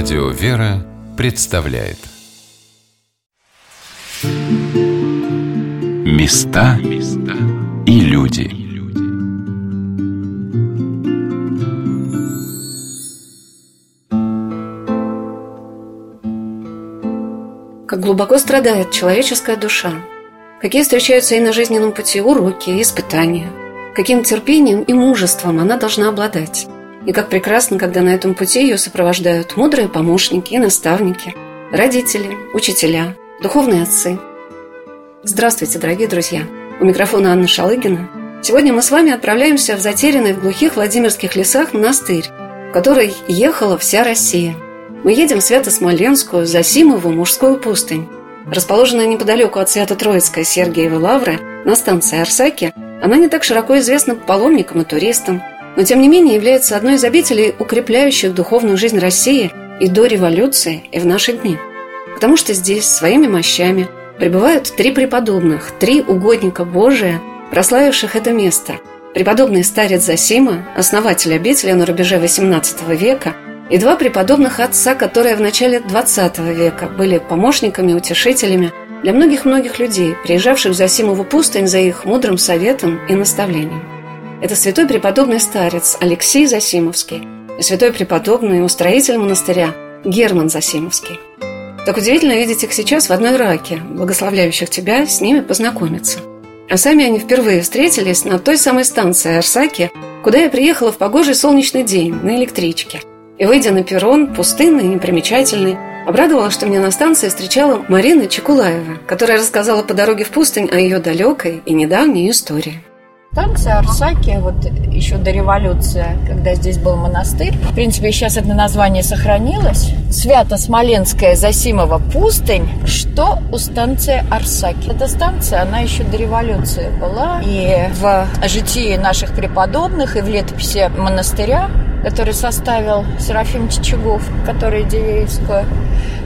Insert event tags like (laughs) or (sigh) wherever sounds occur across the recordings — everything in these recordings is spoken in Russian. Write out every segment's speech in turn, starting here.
Радио «Вера» представляет. Места и люди. Как глубоко страдает человеческая душа. Какие встречаются ей на жизненном пути уроки и испытания. Каким терпением и мужеством она должна обладать и как прекрасно, когда на этом пути ее сопровождают мудрые помощники и наставники, родители, учителя, духовные отцы. Здравствуйте, дорогие друзья! У микрофона Анна Шалыгина. Сегодня мы с вами отправляемся в затерянный в глухих Владимирских лесах монастырь, в который ехала вся Россия. Мы едем в Свято-Смоленскую, Засимову, мужскую пустынь. Расположенная неподалеку от Свято-Троицкой Сергиевой Лавры на станции Арсаки, она не так широко известна паломникам и туристам – но тем не менее является одной из обителей, укрепляющих духовную жизнь России и до революции, и в наши дни. Потому что здесь своими мощами пребывают три преподобных, три угодника Божия, прославивших это место. Преподобный старец Засима, основатель обители на рубеже XVIII века, и два преподобных отца, которые в начале XX века были помощниками, утешителями для многих-многих людей, приезжавших в Засимову пустынь за их мудрым советом и наставлением. Это святой преподобный старец Алексей Засимовский и святой преподобный устроитель монастыря Герман Засимовский. Так удивительно видеть их сейчас в одной раке, благословляющих тебя с ними познакомиться. А сами они впервые встретились на той самой станции Арсаки, куда я приехала в погожий солнечный день на электричке. И, выйдя на перрон, пустынный и непримечательный, обрадовала, что меня на станции встречала Марина Чекулаева, которая рассказала по дороге в пустынь о ее далекой и недавней истории. Станция Арсаки, вот еще до революции, когда здесь был монастырь. В принципе, сейчас это название сохранилось. Свято-Смоленская Засимова пустынь. Что у станции Арсаки? Эта станция, она еще до революции была. И в житии наших преподобных, и в летописи монастыря который составил Серафим Чичагов, который Дивеевскую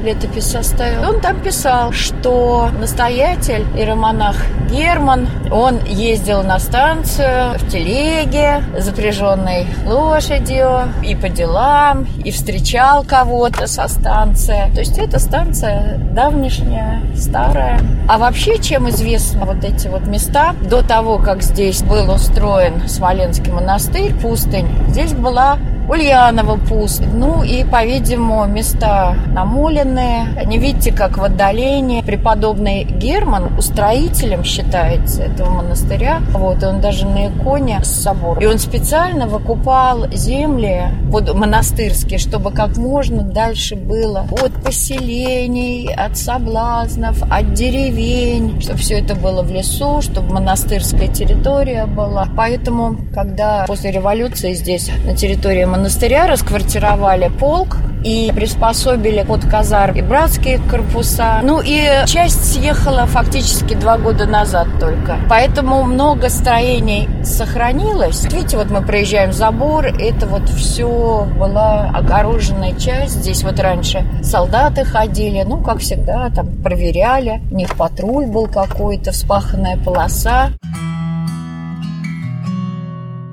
летопись составил. Он там писал, что настоятель иеромонах Герман, он ездил на станцию в телеге, запряженной лошадью, и по делам, и встречал кого-то со станции. То есть эта станция давнишняя, старая. А вообще, чем известны вот эти вот места, до того, как здесь был устроен Смоленский монастырь, пустынь, здесь была Ульянова пуст. Ну и, по-видимому, места намоленные. Не видите, как в отдалении преподобный Герман устроителем считается этого монастыря. Вот, и он даже на иконе с собора. И он специально выкупал земли вот, монастырские, чтобы как можно дальше было от поселений, от соблазнов, от деревень, чтобы все это было в лесу, чтобы монастырская территория была. Поэтому, когда после революции здесь на территории монастыря расквартировали полк и приспособили под казар и братские корпуса. Ну и часть съехала фактически два года назад только. Поэтому много строений сохранилось. Видите, вот мы проезжаем забор, это вот все была огороженная часть. Здесь вот раньше солдаты ходили, ну, как всегда, там проверяли. У них патруль был какой-то, вспаханная полоса.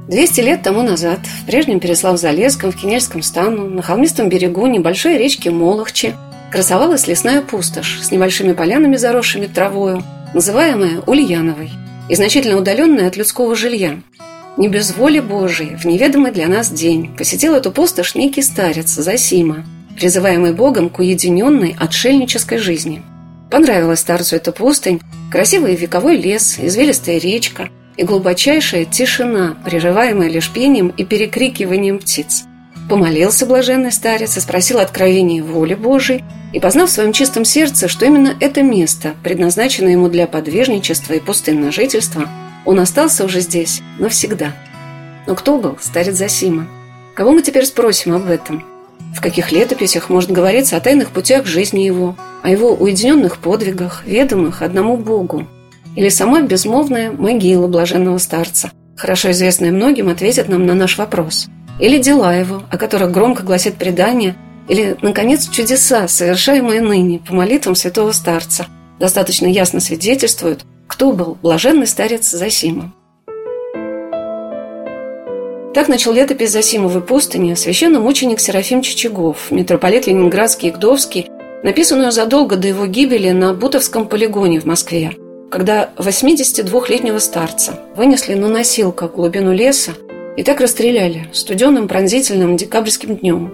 200 лет тому назад в прежнем Переслав-Залесском, в Кинельском стану, на холмистом берегу небольшой речки Молохчи красовалась лесная пустошь с небольшими полянами, заросшими травою, называемая Ульяновой, и значительно удаленная от людского жилья. Не без воли Божией, в неведомый для нас день, посетил эту пустошь некий старец Засима, призываемый Богом к уединенной отшельнической жизни. Понравилась старцу эта пустынь, красивый вековой лес, извилистая речка – и глубочайшая тишина, прерываемая лишь пением и перекрикиванием птиц. Помолился блаженный старец и спросил откровения воли Божией, и, познав в своем чистом сердце, что именно это место, предназначено ему для подвижничества и пустынного жительства, он остался уже здесь навсегда. Но кто был старец Засима? Кого мы теперь спросим об этом? В каких летописях может говориться о тайных путях жизни его, о его уединенных подвигах, ведомых одному Богу, или сама безмолвная могила блаженного старца, хорошо известная многим, ответит нам на наш вопрос. Или дела его, о которых громко гласит предание, или, наконец, чудеса, совершаемые ныне по молитвам святого старца, достаточно ясно свидетельствуют, кто был блаженный старец Засима. Так начал летопись Засимовой пустыни священномученик Серафим Чичагов, митрополит Ленинградский и Гдовский, написанную задолго до его гибели на Бутовском полигоне в Москве, когда 82-летнего старца вынесли на носилках глубину леса и так расстреляли студенным пронзительным декабрьским днем.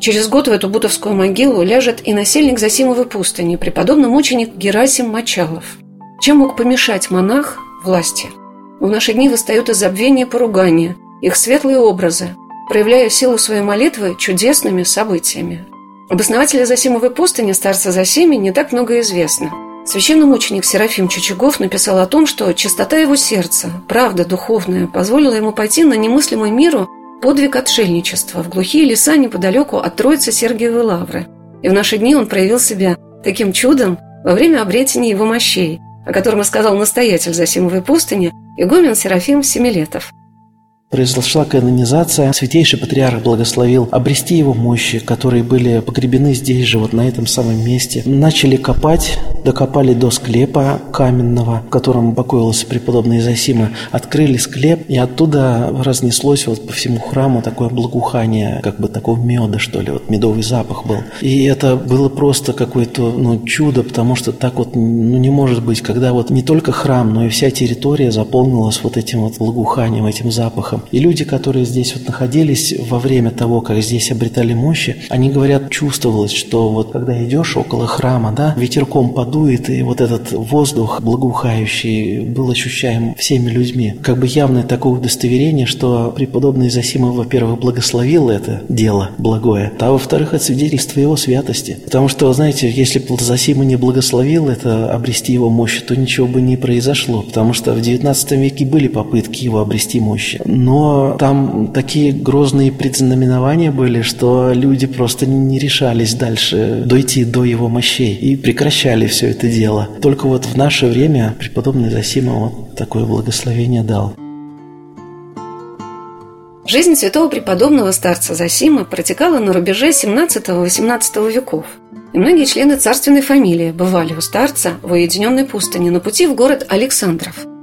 Через год в эту бутовскую могилу ляжет и насельник Засимовой пустыни, преподобный мученик Герасим Мочалов. Чем мог помешать монах власти? В наши дни восстают из забвения поругания, их светлые образы, проявляя силу своей молитвы чудесными событиями. Об основателе Засимовой пустыни, старца Засими, не так много известно. Священномученик Серафим Чучагов написал о том, что чистота его сердца, правда духовная, позволила ему пойти на немыслимый миру подвиг отшельничества в глухие леса неподалеку от Троицы Сергиевой Лавры. И в наши дни он проявил себя таким чудом во время обретения его мощей, о котором и сказал настоятель Засимовой пустыни игумен Серафим Семилетов – произошла канонизация. Святейший Патриарх благословил обрести его мощи, которые были погребены здесь же, вот на этом самом месте. Начали копать, докопали до склепа каменного, в котором покоился преподобный Зосима. Открыли склеп, и оттуда разнеслось вот по всему храму такое благоухание, как бы такого меда, что ли, вот медовый запах был. И это было просто какое-то ну, чудо, потому что так вот ну, не может быть, когда вот не только храм, но и вся территория заполнилась вот этим вот благоуханием, этим запахом. И люди, которые здесь вот находились во время того, как здесь обретали мощи, они говорят, чувствовалось, что вот когда идешь около храма, да, ветерком подует, и вот этот воздух благоухающий был ощущаем всеми людьми. Как бы явное такое удостоверение, что преподобный Засимов, во-первых, благословил это дело благое, а во-вторых, это свидетельство его святости. Потому что, знаете, если бы Засима не благословил это, обрести его мощь, то ничего бы не произошло, потому что в XIX веке были попытки его обрести мощи. Но там такие грозные предзнаменования были, что люди просто не решались дальше дойти до его мощей и прекращали все это дело. Только вот в наше время преподобный Зосима вот такое благословение дал. Жизнь святого преподобного старца Зосима протекала на рубеже 17-18 веков. И многие члены царственной фамилии бывали у старца в уединенной пустыне на пути в город Александров –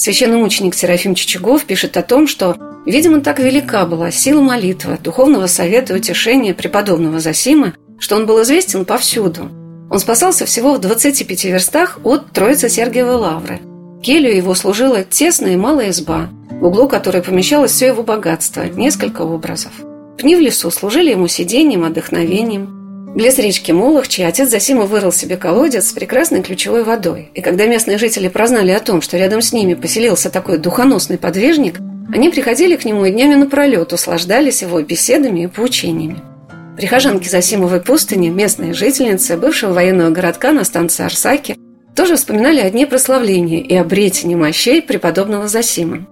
Священномученик Серафим Чичагов пишет о том, что, видимо, так велика была сила молитвы, духовного совета и утешения преподобного Засима, что он был известен повсюду. Он спасался всего в 25 верстах от Троицы Сергиевой Лавры. Келью его служила тесная и малая изба, в углу которой помещалось все его богатство, несколько образов. Пни в лесу служили ему сидением, отдохновением – Близ речки Молохчи отец Засима вырыл себе колодец с прекрасной ключевой водой. И когда местные жители прознали о том, что рядом с ними поселился такой духоносный подвижник, они приходили к нему и днями напролет услаждались его беседами и поучениями. Прихожанки Засимовой пустыни, местные жительницы бывшего военного городка на станции Арсаки, тоже вспоминали о дне прославления и обретении мощей преподобного Засима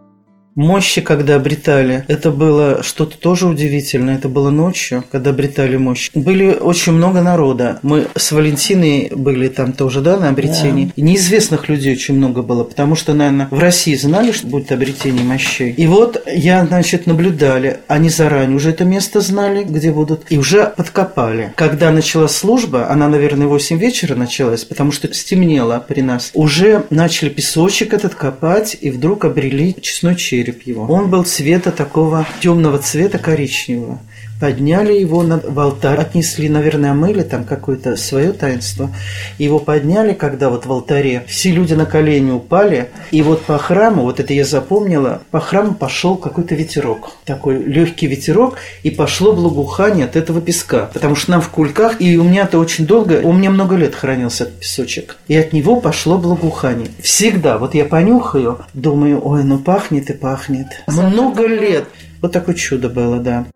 мощи, когда обретали, это было что-то тоже удивительное. Это было ночью, когда обретали мощь. Были очень много народа. Мы с Валентиной были там тоже, да, на обретении. Да. неизвестных людей очень много было, потому что, наверное, в России знали, что будет обретение мощей. И вот я, значит, наблюдали. Они заранее уже это место знали, где будут, и уже подкопали. Когда началась служба, она, наверное, в 8 вечера началась, потому что стемнело при нас, уже начали песочек этот копать, и вдруг обрели честной череп череп его. Он был цвета такого темного цвета коричневого. Подняли его на, в алтарь, отнесли, наверное, омыли там какое-то свое таинство. Его подняли, когда вот в алтаре все люди на колени упали, и вот по храму, вот это я запомнила, по храму пошел какой-то ветерок, такой легкий ветерок, и пошло благоухание от этого песка, потому что нам в кульках, и у меня это очень долго, у меня много лет хранился этот песочек, и от него пошло благоухание. Всегда, вот я понюхаю, думаю, ой, ну пахнет и пахнет. Много лет. Вот такое чудо было, да.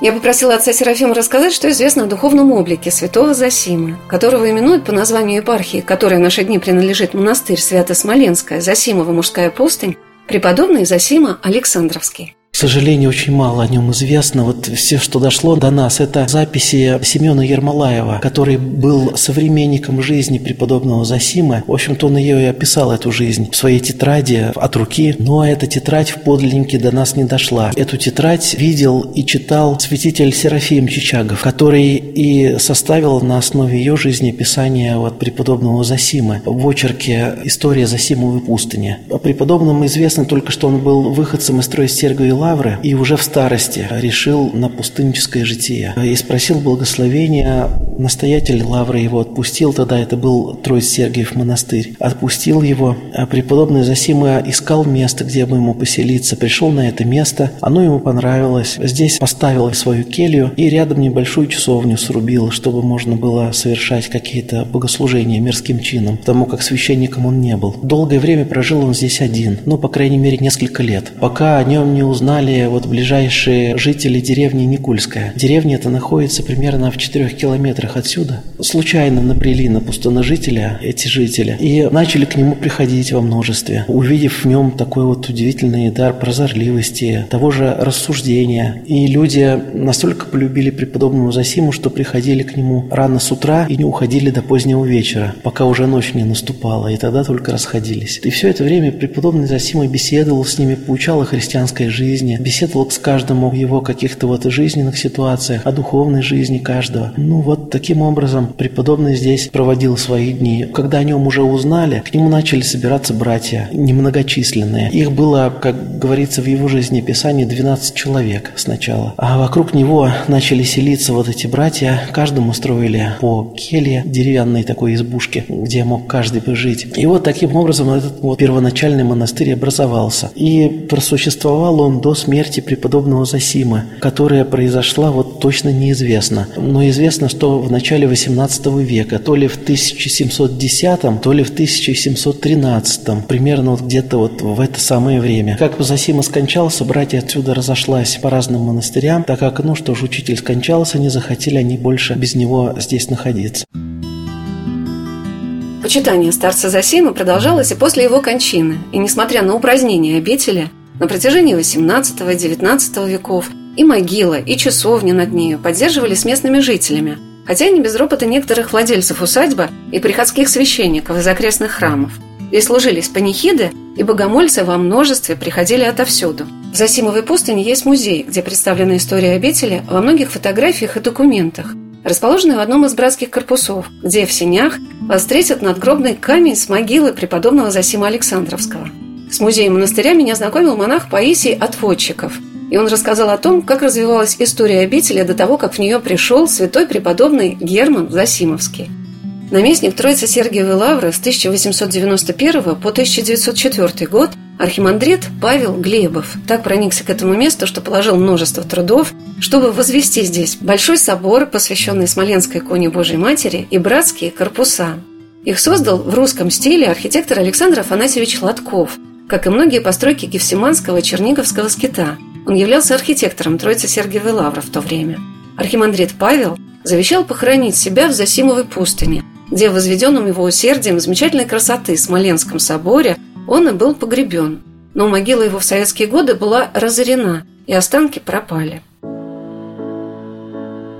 Я попросила отца Серафима рассказать, что известно о духовном облике святого Засимы, которого именуют по названию епархии, которой в наши дни принадлежит монастырь Свято-Смоленская, Засимова мужская пустынь, преподобный Засима Александровский. Сожалению, очень мало о нем известно. Вот все, что дошло до нас, это записи Семена Ермолаева, который был современником жизни преподобного Засима. В общем-то, он ее и описал, эту жизнь, в своей тетради от руки. Но эта тетрадь в подлиннике до нас не дошла. Эту тетрадь видел и читал святитель Серафим Чичагов, который и составил на основе ее жизнеописания вот преподобного Засима в очерке «История Засимовой пустыни». О преподобном известно только, что он был выходцем из Троиц-Сергиевой Лавры и уже в старости решил на пустынническое житие. И спросил благословения, настоятель Лавры его отпустил, тогда это был Троиц-Сергиев монастырь. Отпустил его, а преподобный Засима искал место, где бы ему поселиться, пришел на это место, оно ему понравилось. Здесь поставил свою келью и рядом небольшую часовню срубил, чтобы можно было совершать какие-то богослужения мирским чином, потому как священником он не был. Долгое время прожил он здесь один, ну, по крайней мере, несколько лет, пока о нем не узнали вот ближайшие жители деревни Никульская. Деревня эта находится примерно в четырех километрах отсюда. Случайно набрели на пустоножителя эти жители и начали к нему приходить во множестве, увидев в нем такой вот удивительный дар прозорливости, того же рассуждения. И люди настолько полюбили преподобному Засиму, что приходили к нему рано с утра и не уходили до позднего вечера, пока уже ночь не наступала, и тогда только расходились. И все это время преподобный Засима беседовал с ними, поучал о христианской жизни, беседовал с каждым о его каких-то вот жизненных ситуациях, о духовной жизни каждого. Ну вот таким образом преподобный здесь проводил свои дни. Когда о нем уже узнали, к нему начали собираться братья, немногочисленные. Их было, как говорится в его жизнеописании, 12 человек сначала. А вокруг него начали селиться вот эти братья, каждому строили по келье, деревянной такой избушке, где мог каждый жить. И вот таким образом этот вот первоначальный монастырь образовался. И просуществовал он до смерти преподобного Засима, которая произошла вот точно неизвестно. Но известно, что в начале 18 века, то ли в 1710, то ли в 1713, примерно вот где-то вот в это самое время. Как Засима скончался, братья отсюда разошлась по разным монастырям, так как, ну что ж, учитель скончался, не захотели они больше без него здесь находиться. Почитание старца Засима продолжалось и после его кончины, и несмотря на упразднение обители, на протяжении XVIII-XIX веков и могила, и часовня над нею поддерживались местными жителями, хотя и не без ропота некоторых владельцев усадьбы и приходских священников из окрестных храмов. Здесь служились панихиды, и богомольцы во множестве приходили отовсюду. В Засимовой пустыне есть музей, где представлена история обители во многих фотографиях и документах, расположенный в одном из братских корпусов, где в сенях вас встретит надгробный камень с могилы преподобного Засима Александровского. С музеем монастыря меня знакомил монах Паисий Отводчиков, и он рассказал о том, как развивалась история обители до того, как в нее пришел святой преподобный Герман Засимовский. Наместник Троицы Сергиевой Лавры с 1891 по 1904 год архимандрит Павел Глебов так проникся к этому месту, что положил множество трудов, чтобы возвести здесь большой собор, посвященный Смоленской иконе Божьей Матери, и братские корпуса. Их создал в русском стиле архитектор Александр Афанасьевич Лотков, как и многие постройки Гефсиманского Черниговского скита. Он являлся архитектором Троицы Сергиевой Лавры в то время. Архимандрит Павел завещал похоронить себя в Засимовой пустыне – где в возведенном его усердием замечательной красоты Смоленском соборе он и был погребен. Но могила его в советские годы была разорена, и останки пропали.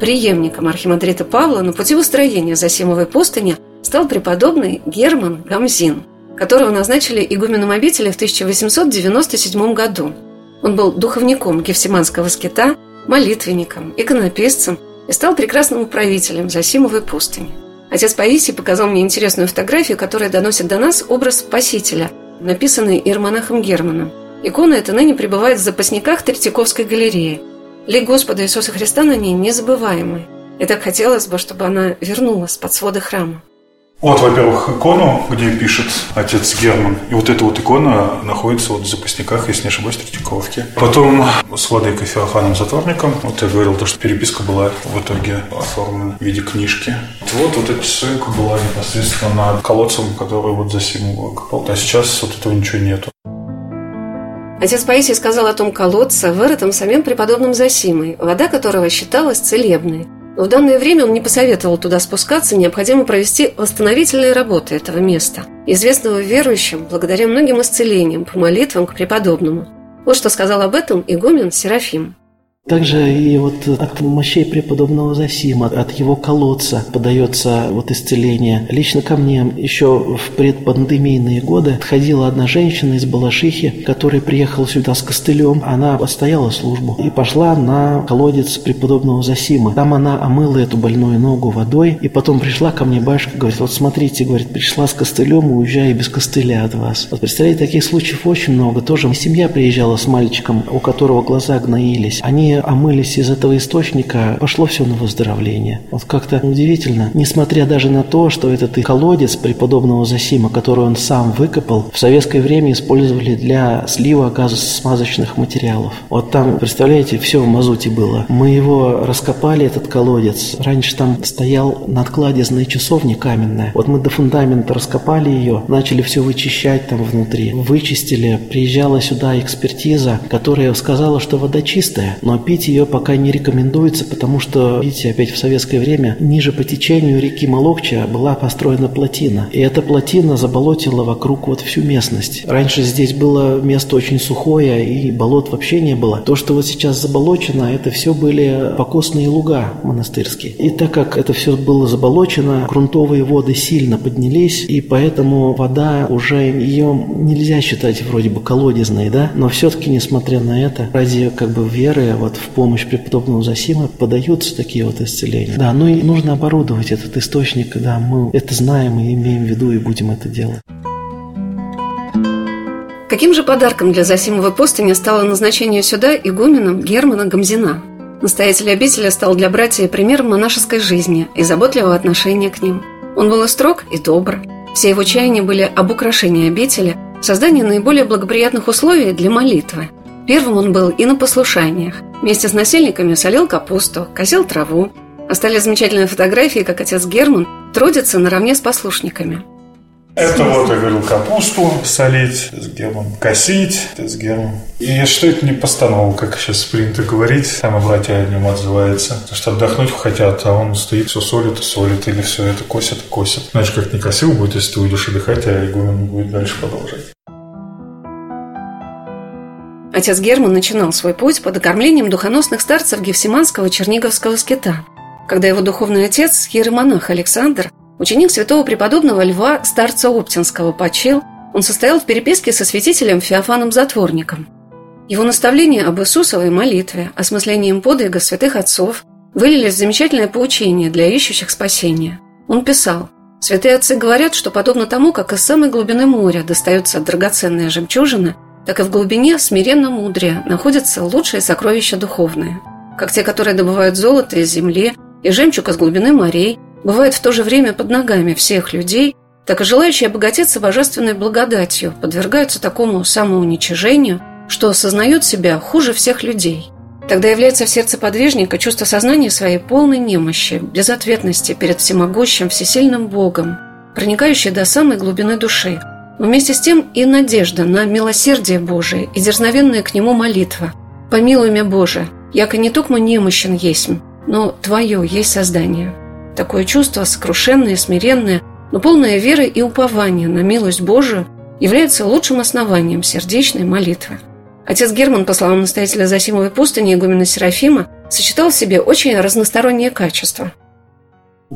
Преемником архимандрита Павла на пути устроения Засимовой пустыни стал преподобный Герман Гамзин, которого назначили игуменом обители в 1897 году. Он был духовником Гефсиманского скита, молитвенником, иконописцем и стал прекрасным управителем Засимовой пустыни. Отец Паисий показал мне интересную фотографию, которая доносит до нас образ Спасителя, написанный Иеромонахом Германом. Икона эта ныне пребывает в запасниках Третьяковской галереи. Лик Господа Иисуса Христа на ней незабываемый. И так хотелось бы, чтобы она вернулась под своды храма. Вот, во-первых, икону, где пишет отец Герман. И вот эта вот икона находится вот в запасниках, если не ошибаюсь, Третьяковки. Потом с владыкой Феофаном Затворником. Вот я говорил, то, что переписка была в итоге оформлена в виде книжки. Вот, вот эта ссылка была непосредственно над колодцем, который вот за Симу копал. А сейчас вот этого ничего нету. Отец Паисий сказал о том колодце, вырытом самим преподобным Засимой, вода которого считалась целебной. Но в данное время он не посоветовал туда спускаться, необходимо провести восстановительные работы этого места, известного верующим благодаря многим исцелениям по молитвам к преподобному. Вот что сказал об этом игумен Серафим. Также и вот от мощей преподобного Засима, от его колодца подается вот исцеление. Лично ко мне еще в предпандемийные годы подходила одна женщина из Балашихи, которая приехала сюда с костылем. Она отстояла службу и пошла на колодец преподобного Засима. Там она омыла эту больную ногу водой и потом пришла ко мне, батюшка говорит, вот смотрите, говорит, пришла с костылем, уезжая без костыля от вас. Вот представляете, таких случаев очень много. Тоже семья приезжала с мальчиком, у которого глаза гноились. Они омылись из этого источника, пошло все на выздоровление. Вот как-то удивительно, несмотря даже на то, что этот колодец преподобного Засима, который он сам выкопал, в советское время использовали для слива газосмазочных материалов. Вот там, представляете, все в мазуте было. Мы его раскопали, этот колодец. Раньше там стоял надкладезная часовня каменная. Вот мы до фундамента раскопали ее, начали все вычищать там внутри. Вычистили, приезжала сюда экспертиза, которая сказала, что вода чистая, но пить ее пока не рекомендуется, потому что, видите, опять в советское время ниже по течению реки Молокча была построена плотина. И эта плотина заболотила вокруг вот всю местность. Раньше здесь было место очень сухое, и болот вообще не было. То, что вот сейчас заболочено, это все были покосные луга монастырские. И так как это все было заболочено, грунтовые воды сильно поднялись, и поэтому вода уже ее нельзя считать вроде бы колодезной, да, но все-таки, несмотря на это, ради как бы веры вот в помощь преподобного Засима подаются такие вот исцеления. Да, ну и нужно оборудовать этот источник, да, мы это знаем и имеем в виду и будем это делать. Каким же подарком для Засимовой пустыни стало назначение сюда игуменом Германа Гамзина? Настоятель обители стал для братьев примером монашеской жизни и заботливого отношения к ним. Он был и строг, и добр. Все его чаяния были об украшении обители, создании наиболее благоприятных условий для молитвы. Первым он был и на послушаниях. Вместе с насельниками солил капусту, косил траву. Остались замечательные фотографии, как отец Герман трудится наравне с послушниками. Это вот, я говорил, капусту солить, с гермом косить, с гермом. И что это не постановка, как сейчас принято говорить, там и братья о нем отзываются. Что отдохнуть хотят, а он стоит, все солит солит, или все это косит косит. Значит, как не косил будет, если ты уйдешь отдыхать, а игумен будет дальше продолжать. Отец Герман начинал свой путь под окормлением духоносных старцев Гефсиманского Черниговского скита, когда его духовный отец, иеромонах Александр, ученик святого преподобного Льва Старца Оптинского, почил, он состоял в переписке со святителем Феофаном Затворником. Его наставления об Иисусовой молитве, осмыслением подвига святых отцов вылились в замечательное поучение для ищущих спасения. Он писал «Святые отцы говорят, что подобно тому, как из самой глубины моря достаются драгоценные жемчужины – так и в глубине смиренно мудрее находятся лучшие сокровища духовные, как те, которые добывают золото из земли и жемчуг из глубины морей, бывают в то же время под ногами всех людей, так и желающие обогатиться божественной благодатью подвергаются такому самоуничижению, что осознают себя хуже всех людей. Тогда является в сердце подвижника чувство сознания своей полной немощи, безответности перед всемогущим, всесильным Богом, проникающее до самой глубины души – Вместе с тем и надежда на милосердие Божие и дерзновенная к Нему молитва. «Помилуй меня, Боже, яко не только немощен есть, но Твое есть создание». Такое чувство, сокрушенное, смиренное, но полное веры и упования на милость Божию, является лучшим основанием сердечной молитвы. Отец Герман, по словам настоятеля Засимовой пустыни игумена Серафима, сочетал в себе очень разносторонние качества –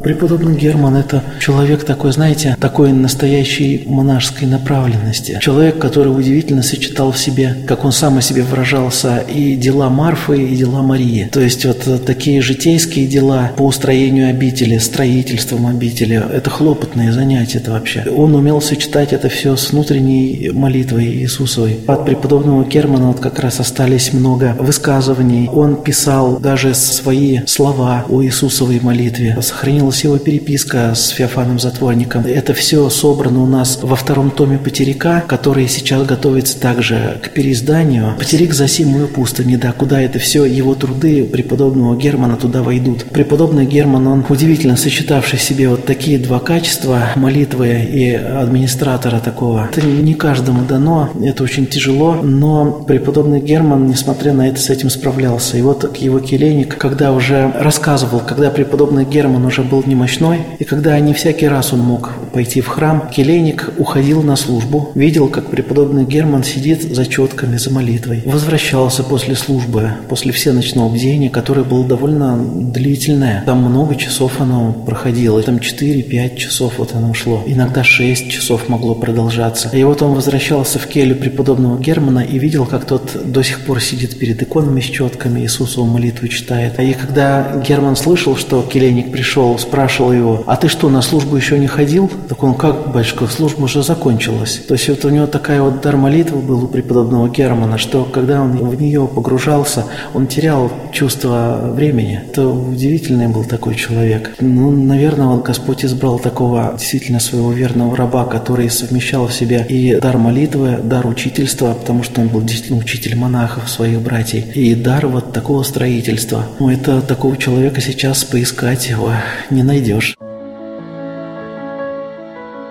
Преподобный Герман – это человек такой, знаете, такой настоящей монашеской направленности. Человек, который удивительно сочетал в себе, как он сам о себе выражался, и дела Марфы, и дела Марии. То есть вот такие житейские дела по устроению обители, строительством обители – это хлопотные занятия это вообще. Он умел сочетать это все с внутренней молитвой Иисусовой. От преподобного Германа вот как раз остались много высказываний. Он писал даже свои слова о Иисусовой молитве, сохранил сохранилась его переписка с Феофаном Затворником. Это все собрано у нас во втором томе «Потеряка», который сейчас готовится также к переизданию. «Потерик за Симую пустыни», да, куда это все его труды преподобного Германа туда войдут. Преподобный Герман, он удивительно сочетавший в себе вот такие два качества, молитвы и администратора такого. Это не каждому дано, это очень тяжело, но преподобный Герман, несмотря на это, с этим справлялся. И вот к его келейник, когда уже рассказывал, когда преподобный Герман уже был немощной, и когда не всякий раз он мог пойти в храм, келейник уходил на службу, видел, как преподобный Герман сидит за четками, за молитвой. Возвращался после службы, после всеночного бдения, которое было довольно длительное. Там много часов оно проходило, там 4-5 часов вот оно шло. Иногда 6 часов могло продолжаться. И вот он возвращался в келью преподобного Германа и видел, как тот до сих пор сидит перед иконами с четками, Иисусову молитву читает. И когда Герман слышал, что келейник пришел, спрашивал его, а ты что, на службу еще не ходил? Так он, как, батюшка, служба уже закончилась. То есть вот у него такая вот дар молитвы был у преподобного Германа, что когда он в нее погружался, он терял чувство времени. Это удивительный был такой человек. Ну, наверное, вот Господь избрал такого действительно своего верного раба, который совмещал в себе и дар молитвы, дар учительства, потому что он был действительно учитель монахов, своих братьев, и дар вот такого строительства. Ну, это такого человека сейчас поискать его не найдешь.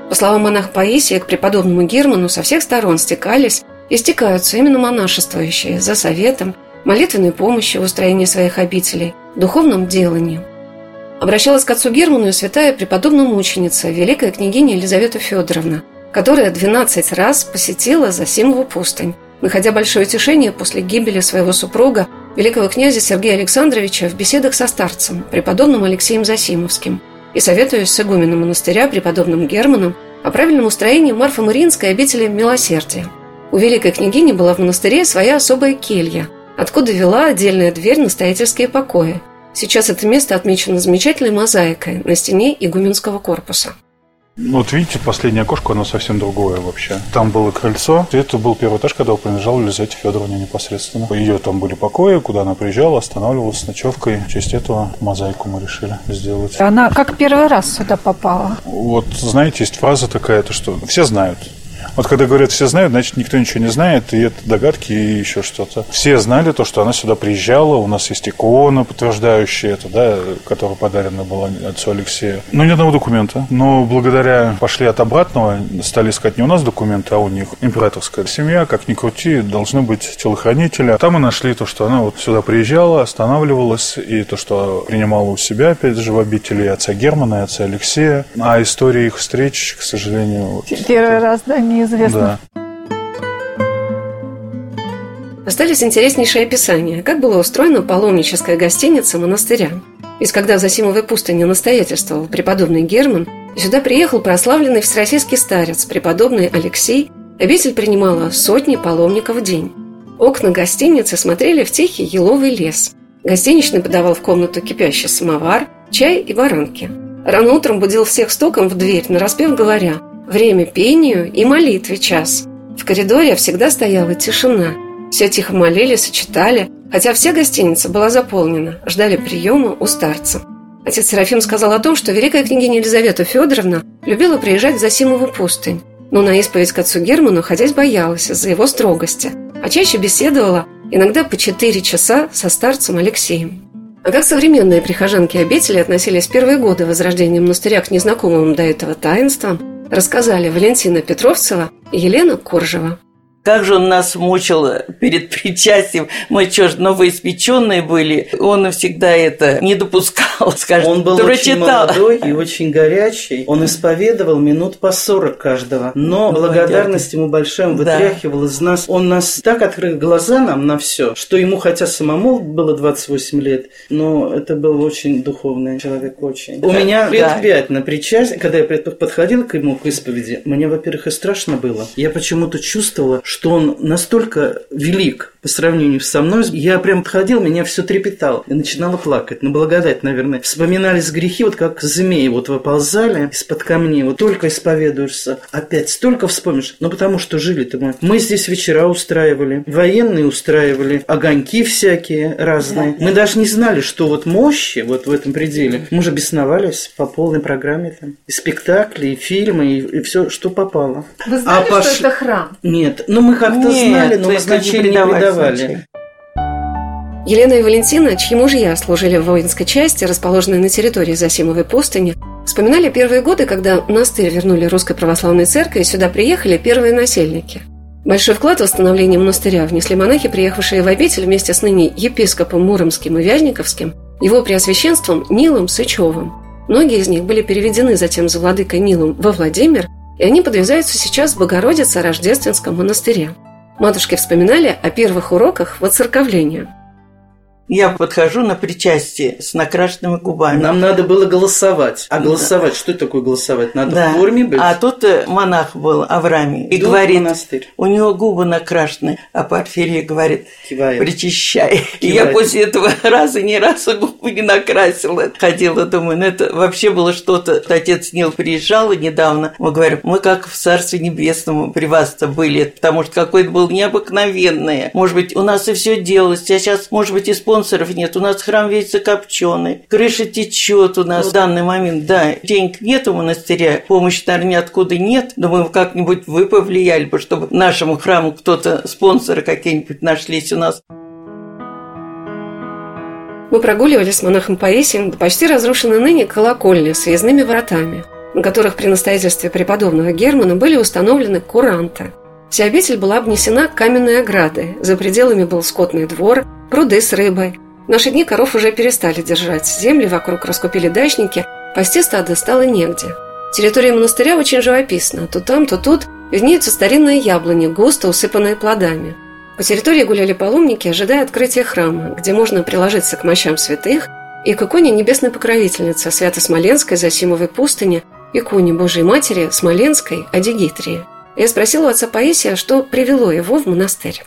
По словам монаха Паисия, к преподобному Герману со всех сторон стекались и стекаются именно монашествующие за советом, молитвенной помощью в устроении своих обителей, духовным деланием. Обращалась к отцу Герману и святая преподобная мученица, великая княгиня Елизавета Федоровна, которая 12 раз посетила Засимову пустынь, находя большое утешение после гибели своего супруга, великого князя Сергея Александровича, в беседах со старцем, преподобным Алексеем Засимовским, и советуясь с игуменом монастыря, преподобным Германом, о правильном устроении Марфа-Мариинской обители Милосердия. У великой княгини была в монастыре своя особая келья, откуда вела отдельная дверь на стоятельские покои. Сейчас это место отмечено замечательной мозаикой на стене игуменского корпуса. Ну, вот видите, последнее окошко, оно совсем другое вообще. Там было крыльцо. Это был первый этаж, когда принадлежал Лизавете Федоровне непосредственно. Ее там были покои, куда она приезжала, останавливалась с ночевкой. В честь этого мозаику мы решили сделать. Она как первый раз сюда попала? Вот, знаете, есть фраза такая, то что все знают. Вот когда говорят все знают, значит никто ничего не знает, и это догадки и еще что-то. Все знали то, что она сюда приезжала, у нас есть икона, подтверждающая это, да, которая подарена была отцу Алексею. Но ни одного документа. Но благодаря пошли от обратного, стали искать не у нас документы, а у них. Императорская семья, как ни крути, должны быть телохранители. Там мы нашли то, что она вот сюда приезжала, останавливалась, и то, что принимала у себя, опять же, в обители отца Германа, и отца Алексея. А история их встреч, к сожалению... Вот, Первый раз, да, не неизвестно. Да. Остались интереснейшие описания, как была устроена паломническая гостиница монастыря. Ведь когда в Засимовой пустыне настоятельствовал преподобный Герман, сюда приехал прославленный всероссийский старец, преподобный Алексей, обитель принимала сотни паломников в день. Окна гостиницы смотрели в тихий еловый лес. Гостиничный подавал в комнату кипящий самовар, чай и баранки. Рано утром будил всех стуком в дверь, нараспев говоря Время пению и молитве час. В коридоре всегда стояла тишина. Все тихо молились и читали, хотя вся гостиница была заполнена, ждали приема у старца. Отец Серафим сказал о том, что великая княгиня Елизавета Федоровна любила приезжать в Засимову пустынь, но на исповедь к отцу Герману ходить боялась из-за его строгости, а чаще беседовала, иногда по четыре часа со старцем Алексеем. А как современные прихожанки обители относились в первые годы возрождения монастыря к незнакомым до этого таинствам, рассказали Валентина Петровцева и Елена Коржева. Как же он нас мучил перед (laughs) причастием. Мы что ж, новоиспеченные были. Он всегда это не допускал, (laughs) скажем. Он был очень молодой и очень горячий. Он исповедовал минут по 40 каждого. Но благодарность ему большая, он вытряхивал да. из нас. Он нас так открыл глаза нам на все, что ему, хотя самому было 28 лет, но это был очень духовный человек, очень. У меня лет да. 5 на причастие, когда я подходил к ему к исповеди, мне, во-первых, и страшно было. Я почему-то чувствовала, что он настолько велик по сравнению со мной. Я прям подходил, меня все трепетало. И начинала плакать. Ну, благодать, наверное. Вспоминались грехи, вот как змеи вот выползали из-под камней. Вот только исповедуешься. Опять столько вспомнишь. Ну, потому что жили-то мы. Мы здесь вечера устраивали. Военные устраивали. Огоньки всякие разные. Мы даже не знали, что вот мощи вот в этом пределе. Мы же бесновались по полной программе там. И спектакли, и фильмы, и, и все, что попало. Вы знали, а что пош... это храм? Нет. Ну, мы как-то знали, но мы значения не придавали. Елена и Валентина, чьи мужья служили в воинской части, расположенной на территории Засимовой пустыни, вспоминали первые годы, когда монастырь вернули Русской Православной Церкви, и сюда приехали первые насельники. Большой вклад в восстановление монастыря внесли монахи, приехавшие в обитель вместе с ныне епископом Муромским и Вязниковским, его преосвященством Нилом Сычевым. Многие из них были переведены затем за владыкой Нилом во Владимир, и они подвязаются сейчас в Богородице Рождественском монастыре. Матушки вспоминали о первых уроках воцерковления – я подхожу на причастие с накрашенными губами. Нам надо было голосовать. А голосовать, да. что такое голосовать? Надо да. в форме быть? А тут э, монах был, Авраамий, и Дух говорит, монастырь. у него губы накрашены, а Порфирий говорит, Кивает. причащай. Кивает. И я после этого раза ни разу губы не накрасила. Ходила, думаю, ну это вообще было что-то. Отец Нил приезжал недавно, мы говорим, мы как в Царстве Небесном при вас-то были, потому что какое-то было необыкновенное. Может быть, у нас и все делалось, а сейчас, может быть, исполнилось спонсоров нет, у нас храм весь закопченный, крыша течет у нас в данный момент, да, денег нет у монастыря, помощи, наверное, ниоткуда нет, думаю, как-нибудь вы повлияли бы, чтобы нашему храму кто-то, спонсоры какие-нибудь нашлись у нас. Мы прогуливались с монахом Паисием до почти разрушенной ныне колокольни с въездными воротами, на которых при настоятельстве преподобного Германа были установлены куранты. Вся обитель была обнесена каменной оградой, за пределами был скотный двор, пруды с рыбой. В наши дни коров уже перестали держать, земли вокруг раскупили дачники, пасти стада стало негде. Территория монастыря очень живописна, то там, то тут виднеются старинные яблони, густо усыпанные плодами. По территории гуляли паломники, ожидая открытия храма, где можно приложиться к мощам святых и к иконе небесной покровительницы Свято-Смоленской Засимовой пустыни, иконе Божией Матери Смоленской Адигитрии. Я спросила у отца Паисия, что привело его в монастырь.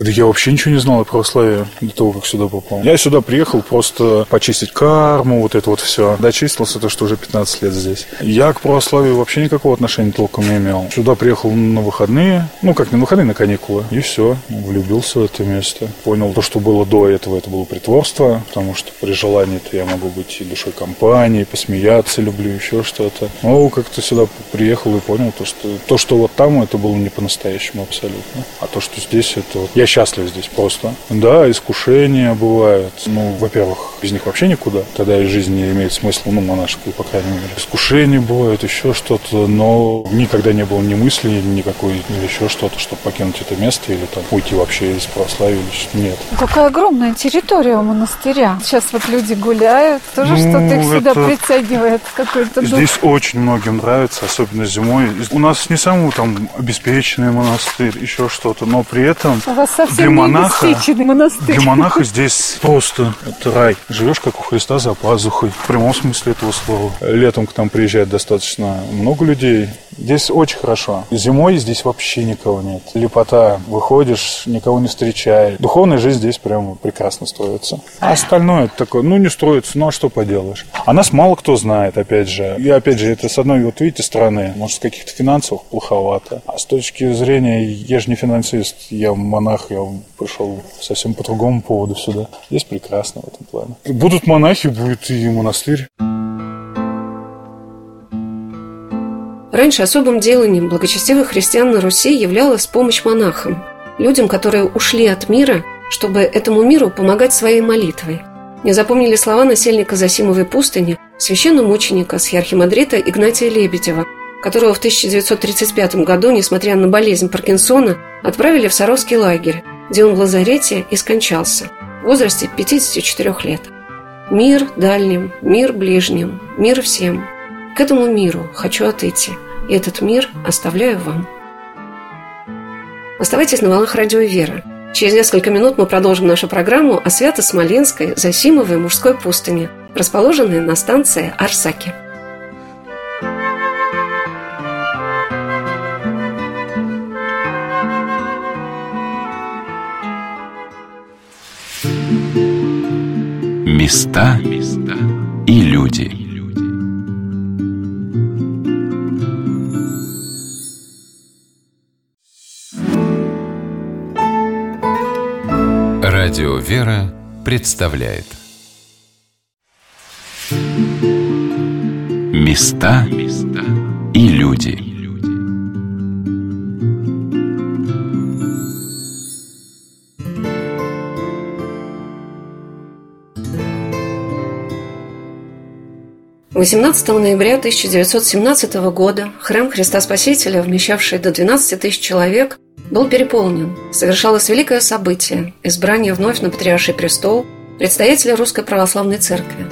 Да я вообще ничего не знал о православии до того, как сюда попал. Я сюда приехал просто почистить карму, вот это вот все. Дочистился то, что уже 15 лет здесь. Я к православию вообще никакого отношения толком не имел. Сюда приехал на выходные, ну как на выходные, на каникулы. И все, влюбился в это место. Понял то, что было до этого, это было притворство, потому что при желании-то я могу быть и душой компании, посмеяться люблю, еще что-то. Ну, как-то сюда приехал и понял то, что то, что вот там, это было не по-настоящему абсолютно. А то, что здесь, это вот... Я счастлив здесь просто. Да, искушения бывают. Ну, во-первых, без них вообще никуда. Тогда и жизнь не имеет смысла, ну, монашеской, по крайней мере. Искушения бывают, еще что-то, но никогда не было ни мысли, никакой, или еще что-то, чтобы покинуть это место или там уйти вообще из православия или нет. Какая огромная территория у монастыря. Сейчас вот люди гуляют, тоже ну, что-то их сюда это... притягивает какой-то дух. Здесь очень многим нравится, особенно зимой. У нас не самый там обеспеченный монастырь, еще что-то, но при этом у вас совсем для монаха, монастырь. Для монаха (laughs) здесь просто это рай. Живешь как у Христа за пазухой. В прямом смысле этого слова. Летом к нам приезжает достаточно много людей. Здесь очень хорошо. Зимой здесь вообще никого нет. Лепота. Выходишь, никого не встречаешь. Духовная жизнь здесь прямо прекрасно строится. А остальное это такое, ну не строится, ну а что поделаешь. А нас мало кто знает, опять же. И опять же, это с одной, вот видите, стороны, может, с каких-то финансовых плоховато. А с точки зрения, я же не финансист, я монах, я пришел совсем по другому поводу сюда. Здесь прекрасно в этом плане. Будут монахи, будет и монастырь. Раньше особым деланием благочестивых христиан на Руси являлась помощь монахам, людям, которые ушли от мира, чтобы этому миру помогать своей молитвой. Не запомнили слова насельника Засимовой пустыни, священномученика с архимандрита Игнатия Лебедева, которого в 1935 году, несмотря на болезнь Паркинсона, отправили в Саровский лагерь, где он в лазарете и скончался в возрасте 54 лет. Мир дальним, мир ближним, мир всем – к этому миру хочу отойти, и этот мир оставляю вам. Оставайтесь на волнах радио «Вера». Через несколько минут мы продолжим нашу программу о Свято-Смоленской Засимовой мужской пустыне, расположенной на станции Арсаки. Места и люди – Радио «Вера» представляет. Места и люди Восемнадцатого ноября 1917 года храм Христа Спасителя, вмещавший до 12 тысяч человек, был переполнен. Совершалось великое событие – избрание вновь на Патриарший престол предстоятеля Русской Православной Церкви.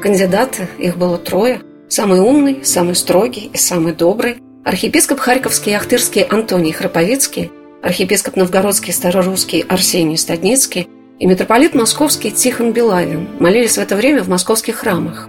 Кандидаты, их было трое. Самый умный, самый строгий и самый добрый. Архиепископ Харьковский и Ахтырский Антоний Храповицкий, архиепископ Новгородский Старорусский Арсений Стадницкий и митрополит Московский Тихон Белавин молились в это время в московских храмах.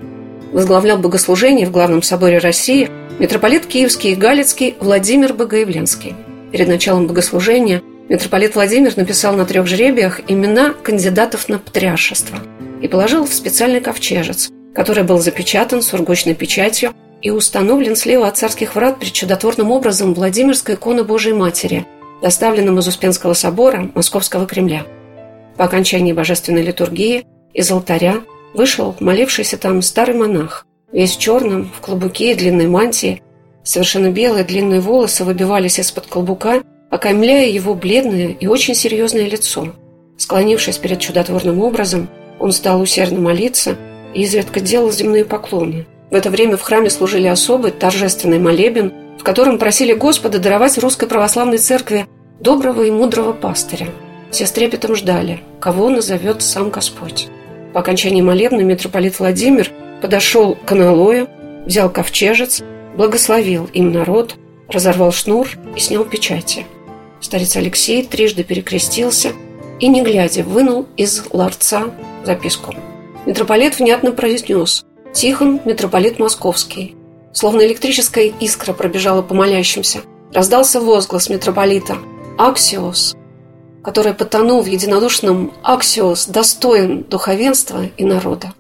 Возглавлял богослужение в Главном соборе России митрополит Киевский и Галицкий Владимир Богоявленский. Перед началом богослужения митрополит Владимир написал на трех жребиях имена кандидатов на патриаршество и положил в специальный ковчежец, который был запечатан сургучной печатью и установлен слева от царских врат пред чудотворным образом Владимирской иконы Божией Матери, доставленным из Успенского собора Московского Кремля. По окончании божественной литургии из алтаря вышел молившийся там старый монах, весь в черном, в клобуке и длинной мантии. Совершенно белые длинные волосы выбивались из-под клобука, окаймляя его бледное и очень серьезное лицо. Склонившись перед чудотворным образом, он стал усердно молиться и изредка делал земные поклоны. В это время в храме служили особый торжественный молебен, в котором просили Господа даровать русской православной церкви доброго и мудрого пастыря. Все с трепетом ждали, кого назовет сам Господь. По окончании молебна митрополит Владимир подошел к аналою, взял ковчежец, благословил им народ, разорвал шнур и снял печати. Старец Алексей трижды перекрестился и, не глядя, вынул из ларца записку. Митрополит внятно произнес «Тихон, митрополит московский». Словно электрическая искра пробежала по молящимся. Раздался возглас митрополита «Аксиос», который потонул в единодушном «Аксиос» достоин духовенства и народа.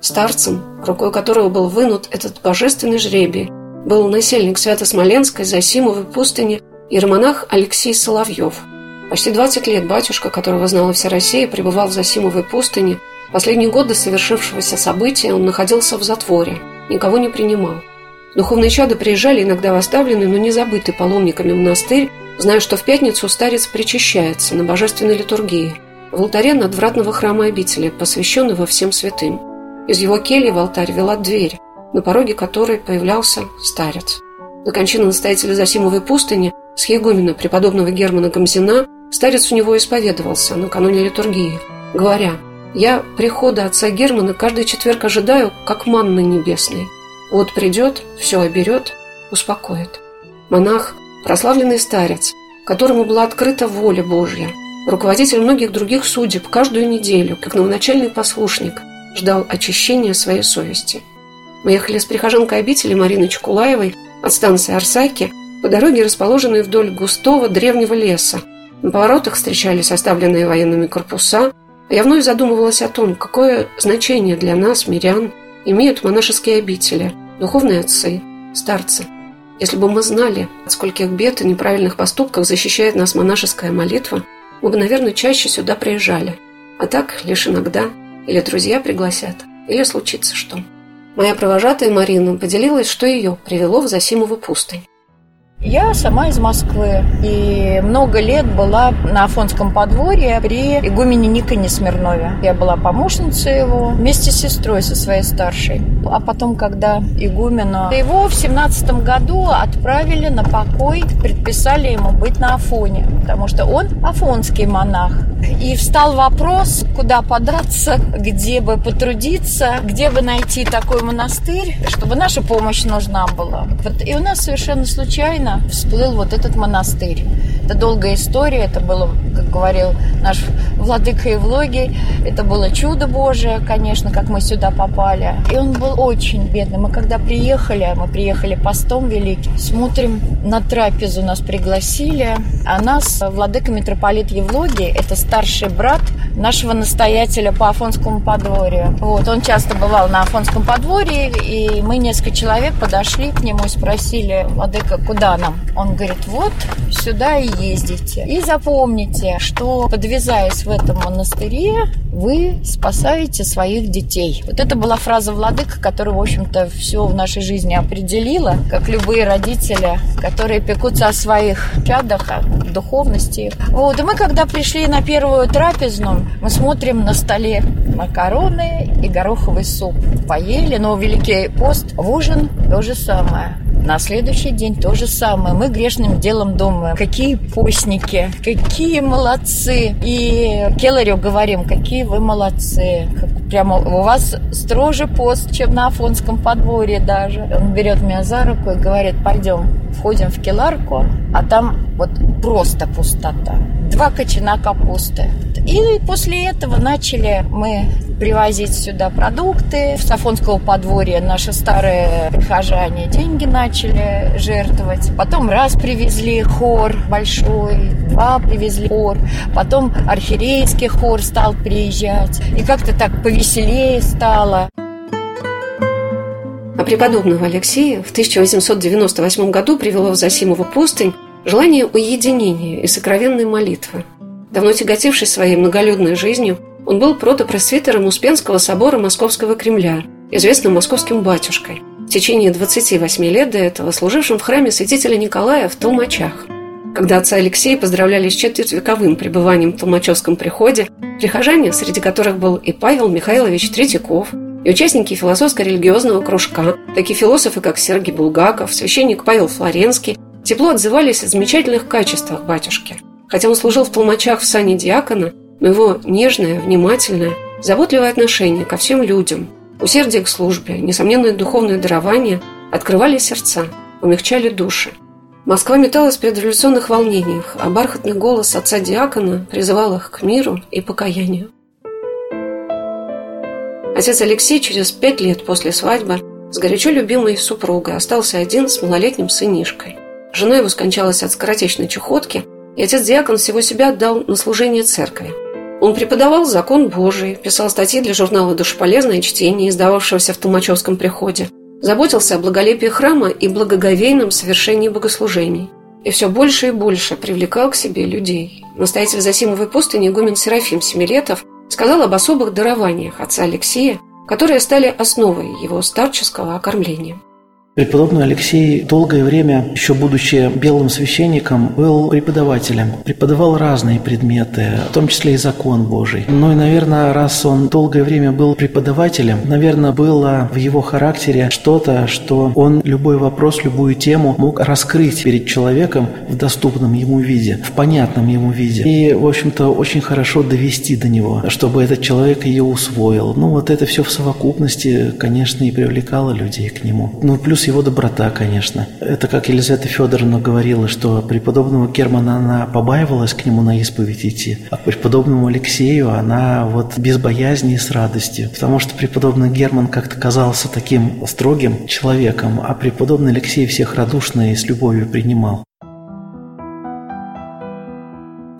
Старцем, рукой которого был вынут этот божественный жребий, был насельник Свято-Смоленской Засимовой пустыни иеромонах Алексей Соловьев – Почти 20 лет батюшка, которого знала вся Россия, пребывал в Засимовой пустыне. Последние годы совершившегося события он находился в затворе, никого не принимал. Духовные чады приезжали иногда в оставленный, но не забытый паломниками монастырь, зная, что в пятницу старец причащается на божественной литургии в алтаре надвратного храма обители, посвященного всем святым. Из его кельи в алтарь вела дверь, на пороге которой появлялся старец. До кончины настоятеля Засимовой пустыни с егумена преподобного Германа Гамзина Старец у него исповедовался накануне литургии, говоря, «Я прихода отца Германа каждый четверг ожидаю, как манны небесной. Вот придет, все оберет, успокоит». Монах, прославленный старец, которому была открыта воля Божья, руководитель многих других судеб, каждую неделю, как новоначальный послушник, ждал очищения своей совести. Мы ехали с прихожанкой обители Мариной Чекулаевой от станции Арсаки по дороге, расположенной вдоль густого древнего леса, на поворотах встречались оставленные военными корпуса. Я вновь задумывалась о том, какое значение для нас, мирян, имеют монашеские обители, духовные отцы, старцы. Если бы мы знали, от скольких бед и неправильных поступков защищает нас монашеская молитва, мы бы, наверное, чаще сюда приезжали. А так лишь иногда. Или друзья пригласят, или случится что. Моя провожатая Марина поделилась, что ее привело в Засимову пустынь. Я сама из Москвы и много лет была на Афонском подворье при игумене Никоне Смирнове. Я была помощницей его вместе с сестрой, со своей старшей. А потом, когда игумена, его в семнадцатом году отправили на покой, предписали ему быть на Афоне, потому что он афонский монах. И встал вопрос, куда податься, где бы потрудиться, где бы найти такой монастырь, чтобы наша помощь нужна была. Вот, и у нас совершенно случайно случайно всплыл вот этот монастырь. Это долгая история, это было, как говорил наш владыка и влоги, это было чудо Божие, конечно, как мы сюда попали. И он был очень бедный. Мы когда приехали, мы приехали постом великим, смотрим на трапезу, нас пригласили, а нас владыка митрополит Евлогий, это старший брат нашего настоятеля по Афонскому подворью. Вот, он часто бывал на Афонском подворье, и мы несколько человек подошли к нему и спросили, владыка, куда нам? Он говорит, вот сюда и ездите. И запомните, что подвязаясь в этом монастыре, вы спасаете своих детей. Вот это была фраза владыка, которая, в общем-то, все в нашей жизни определила, как любые родители, которые пекутся о своих чадах, о духовности. Вот, и мы, когда пришли на первую трапезну, мы смотрим на столе макароны и гороховый суп. Поели, но Великий пост в ужин то же самое. На следующий день то же самое. Мы грешным делом думаем, какие постники, какие молодцы. И Келлерю говорим, какие вы молодцы. Прямо у вас строже пост, чем на Афонском подворье даже. Он берет меня за руку и говорит, пойдем, входим в Келарку, а там вот просто пустота. Два кочана капусты. И после этого начали мы привозить сюда продукты. В Сафонского подворья наши старые прихожане деньги начали жертвовать. Потом раз привезли хор большой, два привезли хор. Потом архиерейский хор стал приезжать. И как-то так повеселее стало. А преподобного Алексея в 1898 году привело в Засимову пустынь желание уединения и сокровенной молитвы. Давно тяготившись своей многолюдной жизнью, он был протопросвитером Успенского собора Московского Кремля, известным московским батюшкой, в течение 28 лет до этого служившим в храме святителя Николая в Толмачах. Когда отца Алексея поздравляли с четвертьвековым пребыванием в Толмачевском приходе, прихожане, среди которых был и Павел Михайлович Третьяков, и участники философско-религиозного кружка, такие философы, как Сергей Булгаков, священник Павел Флоренский, тепло отзывались о замечательных качествах батюшки. Хотя он служил в толмачах в сане диакона, но его нежное, внимательное, заботливое отношение ко всем людям, усердие к службе, несомненное духовное дарование открывали сердца, умягчали души. Москва металась в предреволюционных волнениях, а бархатный голос отца диакона призывал их к миру и покаянию. Отец Алексей через пять лет после свадьбы с горячо любимой супругой остался один с малолетним сынишкой. Жена его скончалась от скоротечной чехотки, и отец Диакон всего себя отдал на служение церкви. Он преподавал закон Божий, писал статьи для журнала «Душеполезное чтение», издававшегося в Толмачевском приходе, заботился о благолепии храма и благоговейном совершении богослужений. И все больше и больше привлекал к себе людей. Настоятель Засимовой пустыни игумен Серафим Семилетов сказал об особых дарованиях отца Алексея, которые стали основой его старческого окормления. Преподобный Алексей долгое время, еще будучи белым священником, был преподавателем. Преподавал разные предметы, в том числе и закон Божий. Ну и, наверное, раз он долгое время был преподавателем, наверное, было в его характере что-то, что он любой вопрос, любую тему мог раскрыть перед человеком в доступном ему виде, в понятном ему виде. И, в общем-то, очень хорошо довести до него, чтобы этот человек ее усвоил. Ну вот это все в совокупности, конечно, и привлекало людей к нему. Ну плюс плюс его доброта, конечно. Это как Елизавета Федоровна говорила, что преподобного Германа она побаивалась к нему на исповедь идти, а к преподобному Алексею она вот без боязни и с радостью. Потому что преподобный Герман как-то казался таким строгим человеком, а преподобный Алексей всех радушно и с любовью принимал.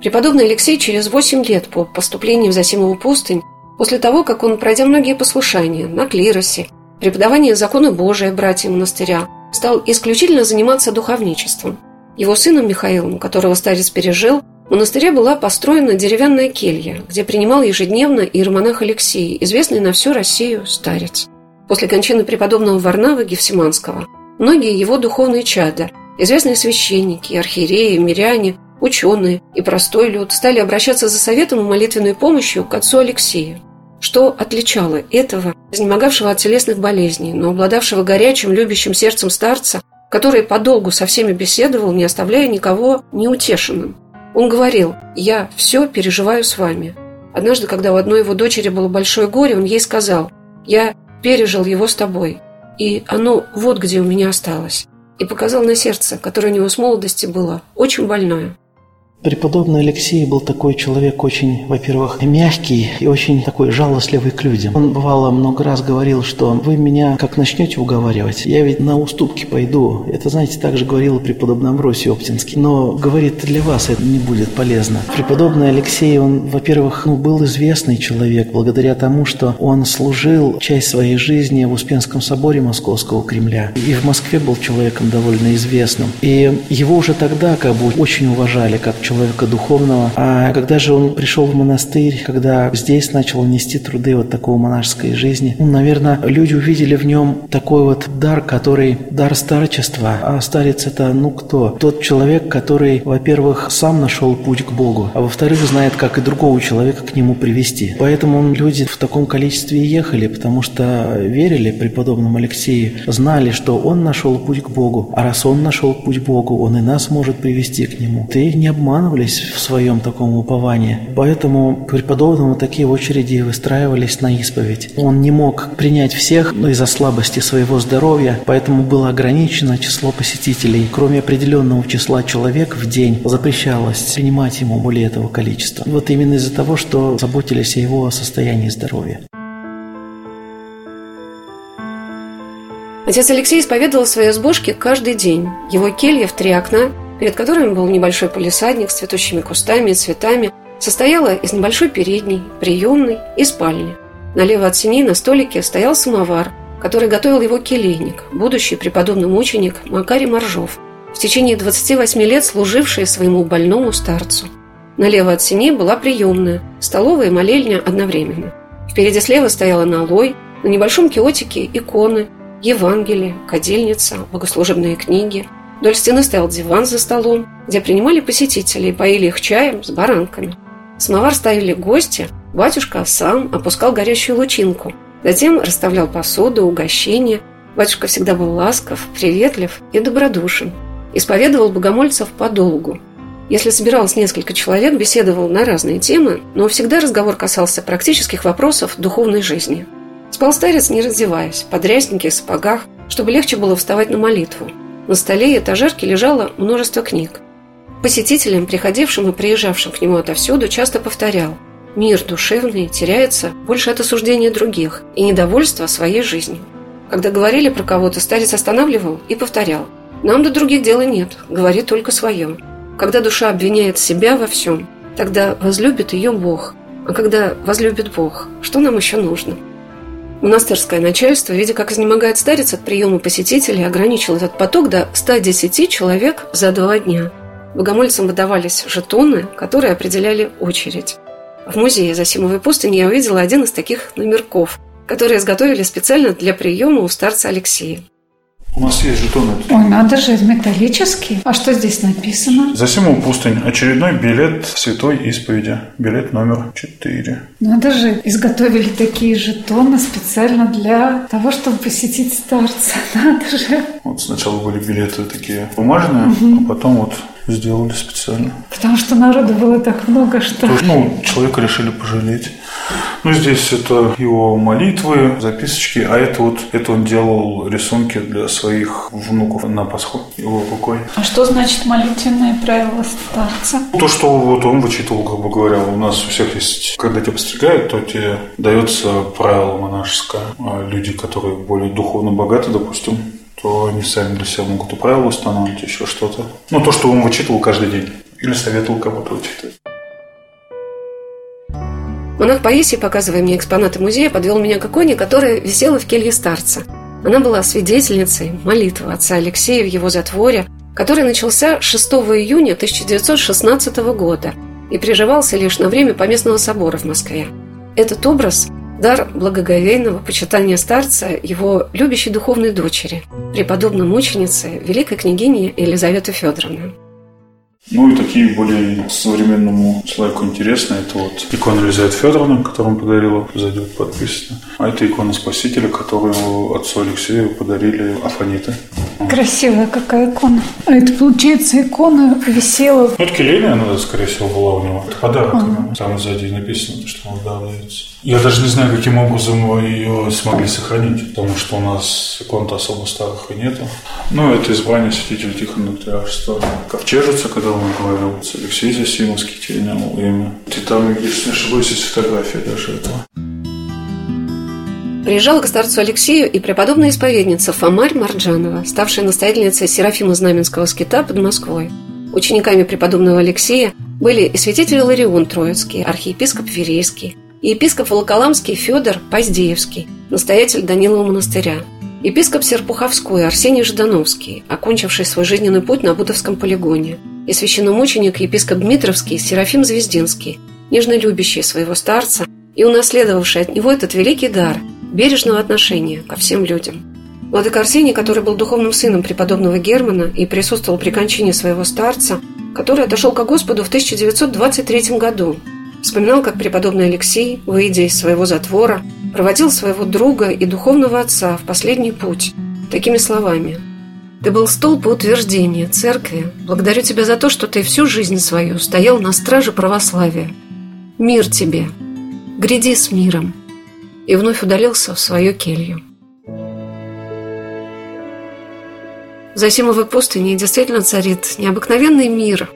Преподобный Алексей через 8 лет по поступлению в Засимову пустынь, после того, как он, пройдя многие послушания на клиросе, преподавание закона Божия братьям монастыря, стал исключительно заниматься духовничеством. Его сыном Михаилом, которого старец пережил, в монастыре была построена деревянная келья, где принимал ежедневно иеромонах Алексей, известный на всю Россию старец. После кончины преподобного Варнавы Гефсиманского многие его духовные чада, известные священники, архиереи, миряне, ученые и простой люд стали обращаться за советом и молитвенной помощью к отцу Алексею. Что отличало этого, изнемогавшего от телесных болезней, но обладавшего горячим, любящим сердцем старца, который подолгу со всеми беседовал, не оставляя никого неутешенным? Он говорил «Я все переживаю с вами». Однажды, когда у одной его дочери было большое горе, он ей сказал «Я пережил его с тобой, и оно вот где у меня осталось». И показал на сердце, которое у него с молодости было, очень больное. Преподобный Алексей был такой человек очень, во-первых, мягкий и очень такой жалостливый к людям. Он бывало много раз говорил, что вы меня как начнете уговаривать, я ведь на уступки пойду. Это, знаете, также говорил преподобный Амвросий Оптинский. Но, говорит, для вас это не будет полезно. Преподобный Алексей, он, во-первых, ну, был известный человек благодаря тому, что он служил часть своей жизни в Успенском соборе Московского Кремля. И в Москве был человеком довольно известным. И его уже тогда как бы очень уважали как человека человека духовного. А когда же он пришел в монастырь, когда здесь начал нести труды вот такого монашеской жизни, ну, наверное, люди увидели в нем такой вот дар, который дар старчества. А старец это, ну кто? Тот человек, который, во-первых, сам нашел путь к Богу, а во-вторых, знает, как и другого человека к нему привести. Поэтому люди в таком количестве ехали, потому что верили преподобному Алексею, знали, что он нашел путь к Богу, а раз он нашел путь к Богу, он и нас может привести к нему. Ты не обманывались в своем таком уповании. Поэтому преподобному такие очереди выстраивались на исповедь. Он не мог принять всех но из-за слабости своего здоровья, поэтому было ограничено число посетителей. Кроме определенного числа человек в день запрещалось принимать ему более этого количества. Вот именно из-за того, что заботились о его состоянии здоровья. Отец Алексей исповедовал свои избушки каждый день. Его келья в три окна, перед которыми был небольшой полисадник с цветущими кустами и цветами, состояла из небольшой передней, приемной и спальни. Налево от синей на столике стоял самовар, который готовил его келейник, будущий преподобный мученик Макарий Моржов, в течение 28 лет служивший своему больному старцу. Налево от синей была приемная, столовая и молельня одновременно. Впереди слева стояла налой, на небольшом киотике иконы, Евангелие, кадильница, богослужебные книги. Вдоль стены стоял диван за столом, где принимали посетителей и поили их чаем с баранками. Самовар ставили гости, батюшка сам опускал горящую лучинку, затем расставлял посуду, угощения. Батюшка всегда был ласков, приветлив и добродушен. Исповедовал богомольцев подолгу. Если собиралось несколько человек, беседовал на разные темы, но всегда разговор касался практических вопросов духовной жизни – Спал старец, не раздеваясь, под рясники и сапогах, чтобы легче было вставать на молитву. На столе и этажерке лежало множество книг. Посетителям, приходившим и приезжавшим к нему отовсюду, часто повторял «Мир душевный теряется больше от осуждения других и недовольства своей жизнью». Когда говорили про кого-то, старец останавливал и повторял «Нам до других дела нет, говори только свое». Когда душа обвиняет себя во всем, тогда возлюбит ее Бог. А когда возлюбит Бог, что нам еще нужно? Монастырское начальство, видя, как изнемогает старец от приема посетителей, ограничило этот поток до 110 человек за два дня. Богомольцам выдавались жетоны, которые определяли очередь. В музее Засимовой пустыни я увидела один из таких номерков, которые изготовили специально для приема у старца Алексея. У нас есть жетоны. Ой, надо же, металлический. А что здесь написано? За Симову пустынь. Очередной билет Святой Исповеди. Билет номер 4. Надо же, изготовили такие жетоны специально для того, чтобы посетить старца. (laughs) Надо же. Вот сначала были билеты такие бумажные, угу. а потом вот сделали специально. Потому что народу было так много, что... Ну, человека решили пожалеть. Ну, здесь это его молитвы, записочки, а это вот, это он делал рисунки для своих внуков на Пасху, его рукой. А что значит молитвенное правило старца? То, что вот он вычитывал, грубо говоря, у нас у всех есть, когда тебя постригают, то тебе дается правило монашеское. А люди, которые более духовно богаты, допустим, то они сами для себя могут и правила установить, еще что-то. Ну, то, что он вычитывал каждый день. Или советовал кому-то вычитать. Монах Паисий, показывая мне экспонаты музея, подвел меня к иконе, которая висела в келье старца. Она была свидетельницей молитвы отца Алексея в его затворе, который начался 6 июня 1916 года и приживался лишь на время Поместного собора в Москве. Этот образ – дар благоговейного почитания старца его любящей духовной дочери, преподобной мученицы, великой княгини Елизаветы Федоровны. Ну и такие более современному человеку интересные. Это вот икона Елизавета Федоровна, которую он подарила, зайдет подписано. А это икона Спасителя, которую отцу Алексею подарили Афаниты. Красивая какая икона. А это, получается, икона висела... Ну, это келейная, она, скорее всего, была у него. Это подарок. Ага. Там сзади написано, что он дается. Я даже не знаю, каким образом ее смогли сохранить, потому что у нас икон-то особо старых и нету. Ну, это избрание святителя Тихона Триарства. Ковчежица, когда он говорил, Алексей Засимовский терял имя. И там, если не ошибаюсь, есть фотография даже этого. Приезжала к старцу Алексею и преподобная исповедница Фомарь Марджанова, ставшая настоятельницей Серафима Знаменского скита под Москвой. Учениками преподобного Алексея были и святитель Ларион Троицкий, архиепископ Верейский, и епископ Волоколамский Федор Поздеевский, настоятель Данилова монастыря, епископ Серпуховской Арсений Ждановский, окончивший свой жизненный путь на Бутовском полигоне – и священномученик епископ Дмитровский Серафим Звездинский, нежно любящий своего старца и унаследовавший от него этот великий дар бережного отношения ко всем людям. Владыка Арсений, который был духовным сыном преподобного Германа и присутствовал при кончине своего старца, который отошел к Господу в 1923 году, вспоминал, как преподобный Алексей, выйдя из своего затвора, проводил своего друга и духовного отца в последний путь такими словами – ты был столб утверждения церкви. Благодарю тебя за то, что ты всю жизнь свою стоял на страже православия. Мир тебе. Гряди с миром. И вновь удалился в свою келью. В Засимовой пустыне действительно царит необыкновенный мир.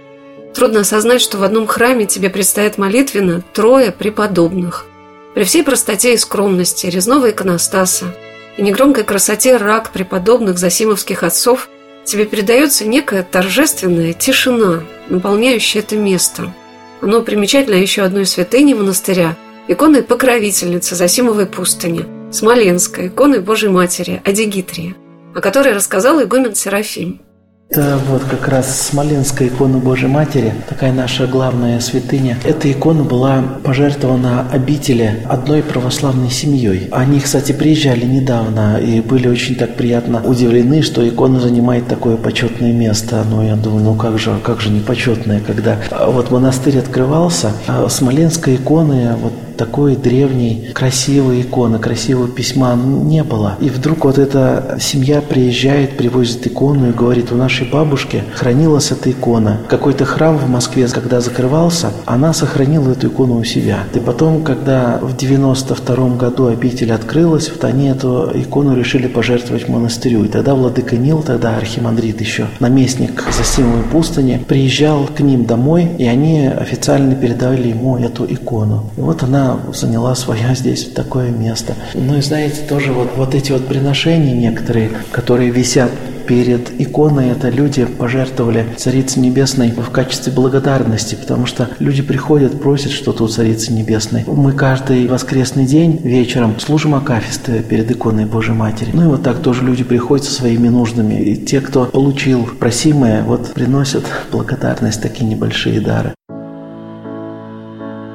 Трудно осознать, что в одном храме тебе предстоят молитвенно трое преподобных. При всей простоте и скромности резного иконостаса – и негромкой красоте рак преподобных засимовских отцов тебе передается некая торжественная тишина, наполняющая это место. Оно примечательно еще одной святыни монастыря, иконой покровительницы Засимовой пустыни, Смоленской, иконой Божьей Матери, Адигитрии, о которой рассказал игумен Серафим. Это вот как раз Смоленская икона Божьей Матери, такая наша главная святыня. Эта икона была пожертвована обители одной православной семьей. Они, кстати, приезжали недавно и были очень так приятно удивлены, что икона занимает такое почетное место. Но я думаю, ну как же, как же не почетное, когда вот монастырь открывался, а Смоленской иконы вот такой древней, красивой иконы, красивого письма не было. И вдруг вот эта семья приезжает, привозит икону и говорит, у нашей бабушки хранилась эта икона. Какой-то храм в Москве, когда закрывался, она сохранила эту икону у себя. И потом, когда в 92 году обитель открылась, вот они эту икону решили пожертвовать монастырю. И тогда Владыка Нил, тогда архимандрит еще, наместник Засимовой пустыни, приезжал к ним домой, и они официально передали ему эту икону. И вот она заняла свое здесь такое место. Ну и знаете, тоже вот, вот эти вот приношения некоторые, которые висят перед иконой это люди пожертвовали Царице Небесной в качестве благодарности, потому что люди приходят, просят что-то у Царицы Небесной. Мы каждый воскресный день вечером служим акафисты перед иконой Божьей Матери. Ну и вот так тоже люди приходят со своими нуждами. И те, кто получил просимое, вот приносят благодарность, такие небольшие дары.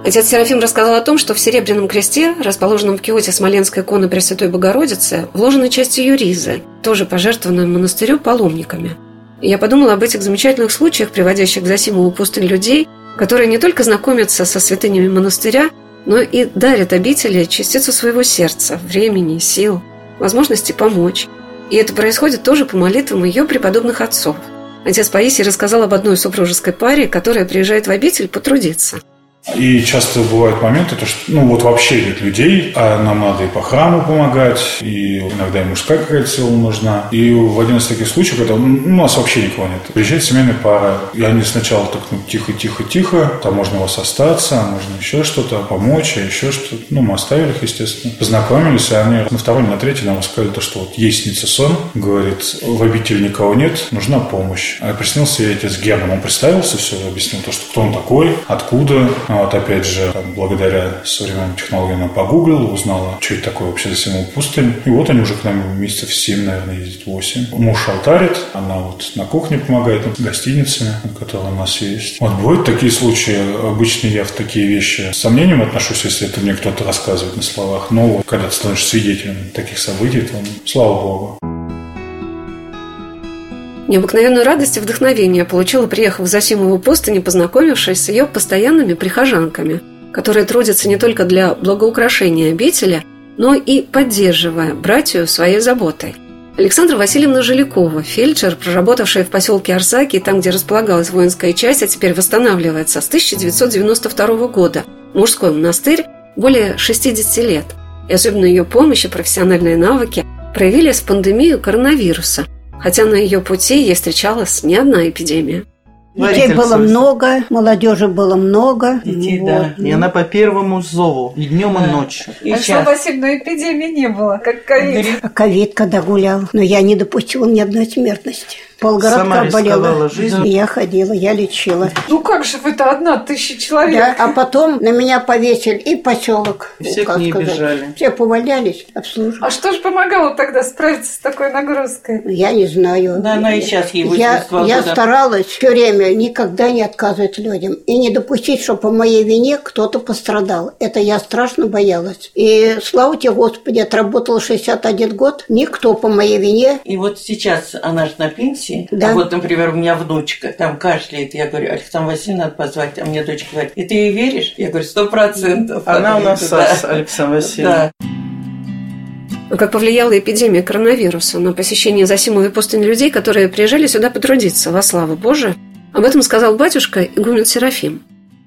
Отец Серафим рассказал о том, что в Серебряном кресте, расположенном в киоте Смоленской иконы Пресвятой Богородицы, вложена часть ее ризы, тоже пожертвованная монастырю паломниками. Я подумала об этих замечательных случаях, приводящих к Засимову пустынь людей, которые не только знакомятся со святынями монастыря, но и дарят обители частицу своего сердца, времени, сил, возможности помочь. И это происходит тоже по молитвам ее преподобных отцов. Отец Паисий рассказал об одной супружеской паре, которая приезжает в обитель потрудиться – и часто бывают моменты, то, что ну вот вообще нет людей, а нам надо и по храму помогать, и иногда и мужская какая-то сила нужна. И в один из таких случаев, когда ну, у нас вообще никого нет, приезжает семейная пара, и они сначала так ну, тихо-тихо-тихо, там можно у вас остаться, можно еще что-то помочь, а еще что-то. Ну, мы оставили их, естественно. Познакомились, и они на второй, на третий нам сказали то, что вот есть сон, говорит, в обители никого нет, нужна помощь. А приснился я отец Герман, он представился, все объяснил то, что кто он такой, откуда, ну, вот опять же, благодаря современным технологиям она погуглила, узнала, что это такое вообще за Симон пустынь. И вот они уже к нам месяцев 7, наверное, ездят, 8. Муж алтарит, она вот на кухне помогает, ну, гостиницами, которые у нас есть. Вот бывают такие случаи. Обычно я в такие вещи с сомнением отношусь, если это мне кто-то рассказывает на словах. Но вот, когда ты становишься свидетелем таких событий, то, слава Богу. Необыкновенную радость и вдохновение получила, приехав в Засимову пустынь и познакомившись с ее постоянными прихожанками, которые трудятся не только для благоукрашения обители, но и поддерживая братью своей заботой. Александра Васильевна Жилякова, фельдшер, проработавшая в поселке Арсаки, там, где располагалась воинская часть, а теперь восстанавливается с 1992 года. Мужской монастырь более 60 лет. И особенно ее помощь и профессиональные навыки проявились в пандемию коронавируса – хотя на ее пути ей встречалась не одна эпидемия. Детей было много, молодежи было много. Детей, вот. да. И она по первому зову, и днем, и ночью. И а сейчас. что, Василь, но эпидемии не было, как ковид. А ковид, когда гулял, но я не допустила ни одной смертности. Полгородка Сама болела. жизнью. И я ходила, я лечила. Ну как же вы-то одна тысяча человек? Да, а потом на меня повесили и поселок. Все к ней сказать. бежали. Все повалялись, обслуживали. А что же помогало тогда справиться с такой нагрузкой? Я не знаю. Да, она и сейчас ей Я, 82 я старалась все время никогда не отказывать людям и не допустить, чтобы по моей вине кто-то пострадал. Это я страшно боялась. И слава тебе, Господи, отработала 61 год, никто по моей вине И вот сейчас она же на пенсии, Да. а вот, например, у меня внучка там кашляет, я говорю, Александр Васильевна надо позвать, а мне дочка говорит, и ты ей веришь? Я говорю, сто процентов. Она у нас Да. САС, Александр Васильевна. Да. А Как повлияла эпидемия коронавируса на посещение Засимовой пустыни людей, которые приезжали сюда потрудиться во славу Божию, об этом сказал батюшка игумен Серафим.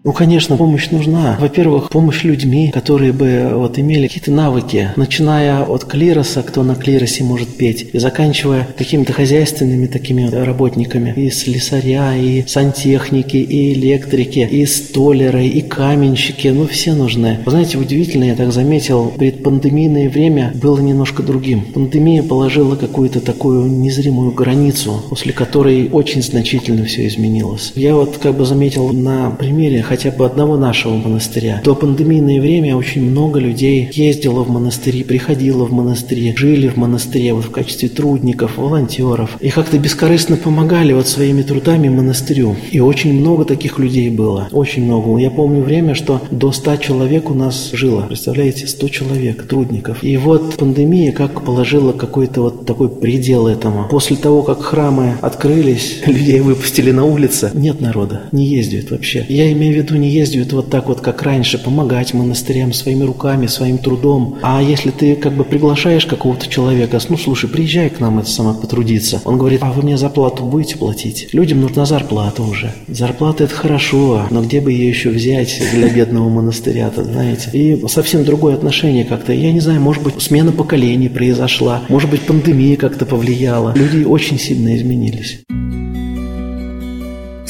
Ну, конечно, помощь нужна. Во-первых, помощь людьми, которые бы вот имели какие-то навыки, начиная от клироса, кто на клиросе может петь, и заканчивая какими-то хозяйственными такими работниками, и слесаря, и сантехники, и электрики, и столеры, и каменщики, ну, все нужны. Вы знаете, удивительно, я так заметил, предпандемийное время было немножко другим. Пандемия положила какую-то такую незримую границу, после которой очень значительно все изменилось. Я вот как бы заметил на примере хотя бы одного нашего монастыря. До пандемийное время очень много людей ездило в монастыри, приходило в монастыри, жили в монастыре вот в качестве трудников, волонтеров. И как-то бескорыстно помогали вот своими трудами монастырю. И очень много таких людей было. Очень много. Я помню время, что до 100 человек у нас жило. Представляете, 100 человек, трудников. И вот пандемия как положила какой-то вот такой предел этому. После того, как храмы открылись, (laughs) людей выпустили на улицы, нет народа, не ездят вообще. Я имею в виду, не ездят вот так вот, как раньше, помогать монастырям своими руками, своим трудом. А если ты как бы приглашаешь какого-то человека, ну, слушай, приезжай к нам это самое потрудиться. Он говорит, а вы мне зарплату будете платить? Людям нужна зарплата уже. Зарплата это хорошо, но где бы ее еще взять для бедного монастыря-то, знаете? И совсем другое отношение как-то. Я не знаю, может быть, смена поколений произошла, может быть, пандемия как-то повлияла. Люди очень сильно изменились.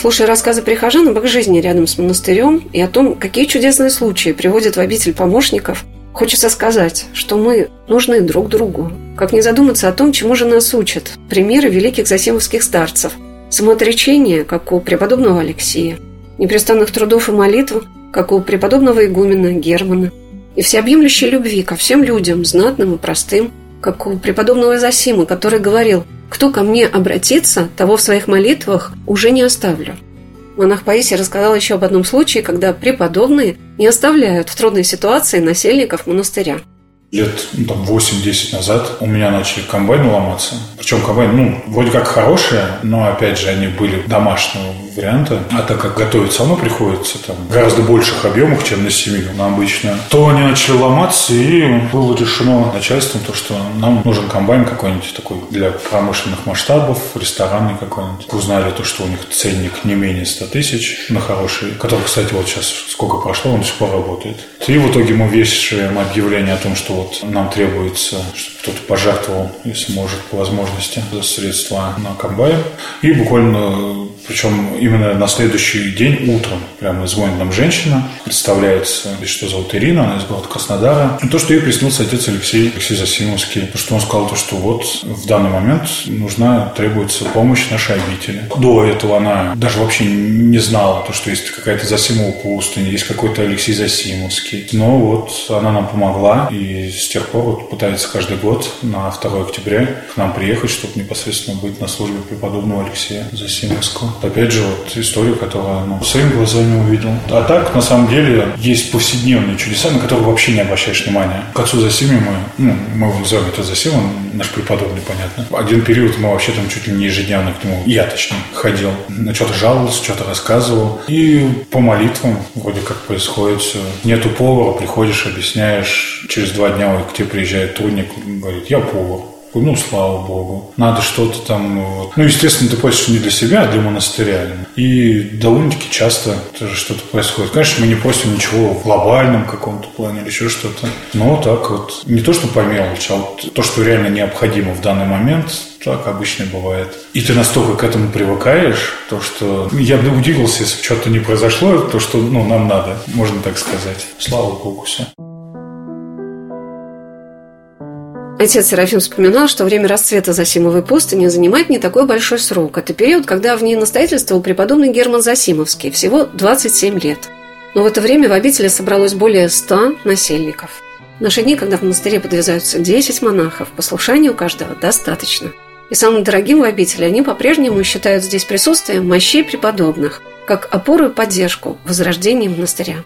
Слушая рассказы прихожан об их жизни рядом с монастырем и о том, какие чудесные случаи приводят в обитель помощников, хочется сказать, что мы нужны друг другу. Как не задуматься о том, чему же нас учат примеры великих засимовских старцев, самоотречение, как у преподобного Алексея, непрестанных трудов и молитв, как у преподобного игумена Германа, и всеобъемлющей любви ко всем людям, знатным и простым, как у преподобного Засима, который говорил «Кто ко мне обратится, того в своих молитвах уже не оставлю». Монах Паисий рассказал еще об одном случае, когда преподобные не оставляют в трудной ситуации насельников монастыря. Лет ну, там, 8-10 назад у меня начали комбайны ломаться. Причем комбайны, ну, вроде как хорошие, но, опять же, они были домашнего варианта. А так как готовить самому приходится там гораздо больших объемах, чем на семью, на обычную, то они начали ломаться, и было решено начальством то, что нам нужен комбайн какой-нибудь такой для промышленных масштабов, ресторанный какой-нибудь. Узнали то, что у них ценник не менее 100 тысяч на хороший, который, кстати, вот сейчас сколько прошло, он до сих пор работает. И в итоге мы вешаем объявление о том, что вот нам требуется, чтобы кто-то пожертвовал, если может, по возможности, за средства на комбайн. И буквально, причем именно на следующий день утром, прямо звонит нам женщина, представляется, что зовут Ирина, она из города Краснодара. И то, что ей приснился отец Алексей, Алексей Засимовский, то, что он сказал, то, что вот в данный момент нужна, требуется помощь нашей обители. До этого она даже вообще не знала, то, что есть какая-то Засимова пустыня, есть какой-то Алексей Засимовский. Но вот она нам помогла, и с тех пор вот пытается каждый год на 2 октября к нам приехать, чтобы непосредственно быть на службе преподобного Алексея Засимовского. Опять же, вот историю, которую ну, своими глазами увидел. А так, на самом деле, есть повседневные чудеса, на которые вообще не обращаешь внимания. К отцу Засиме мы, ну, мы его называем это Засим, он наш преподобный, понятно. Один период мы вообще там чуть ли не ежедневно к нему, я точнее, ходил. На что-то жаловался, что-то рассказывал. И по молитвам вроде как происходит все. Нету повара, приходишь, объясняешь, через два дня к тебе приезжает трудник, говорит, я повар. Ну, слава богу. Надо что-то там... Вот. Ну, естественно, ты просишь не для себя, а для монастыря. И довольно-таки часто тоже что-то происходит. Конечно, мы не просим ничего в глобальном каком-то плане или еще что-то. Но так вот, не то, что по мелочи, а вот то, что реально необходимо в данный момент, так обычно бывает. И ты настолько к этому привыкаешь, то что я бы удивился, если бы что-то не произошло, то что ну, нам надо, можно так сказать. Слава Богу, все. Отец Серафим вспоминал, что время расцвета Засимовой пустыни занимает не такой большой срок. Это период, когда в ней настоятельствовал преподобный Герман Засимовский, всего 27 лет. Но в это время в обители собралось более 100 насельников. В наши дни, когда в монастыре подвязаются 10 монахов, послушания у каждого достаточно. И самым дорогим в обители они по-прежнему считают здесь присутствие мощей преподобных, как опору и поддержку возрождения монастыря.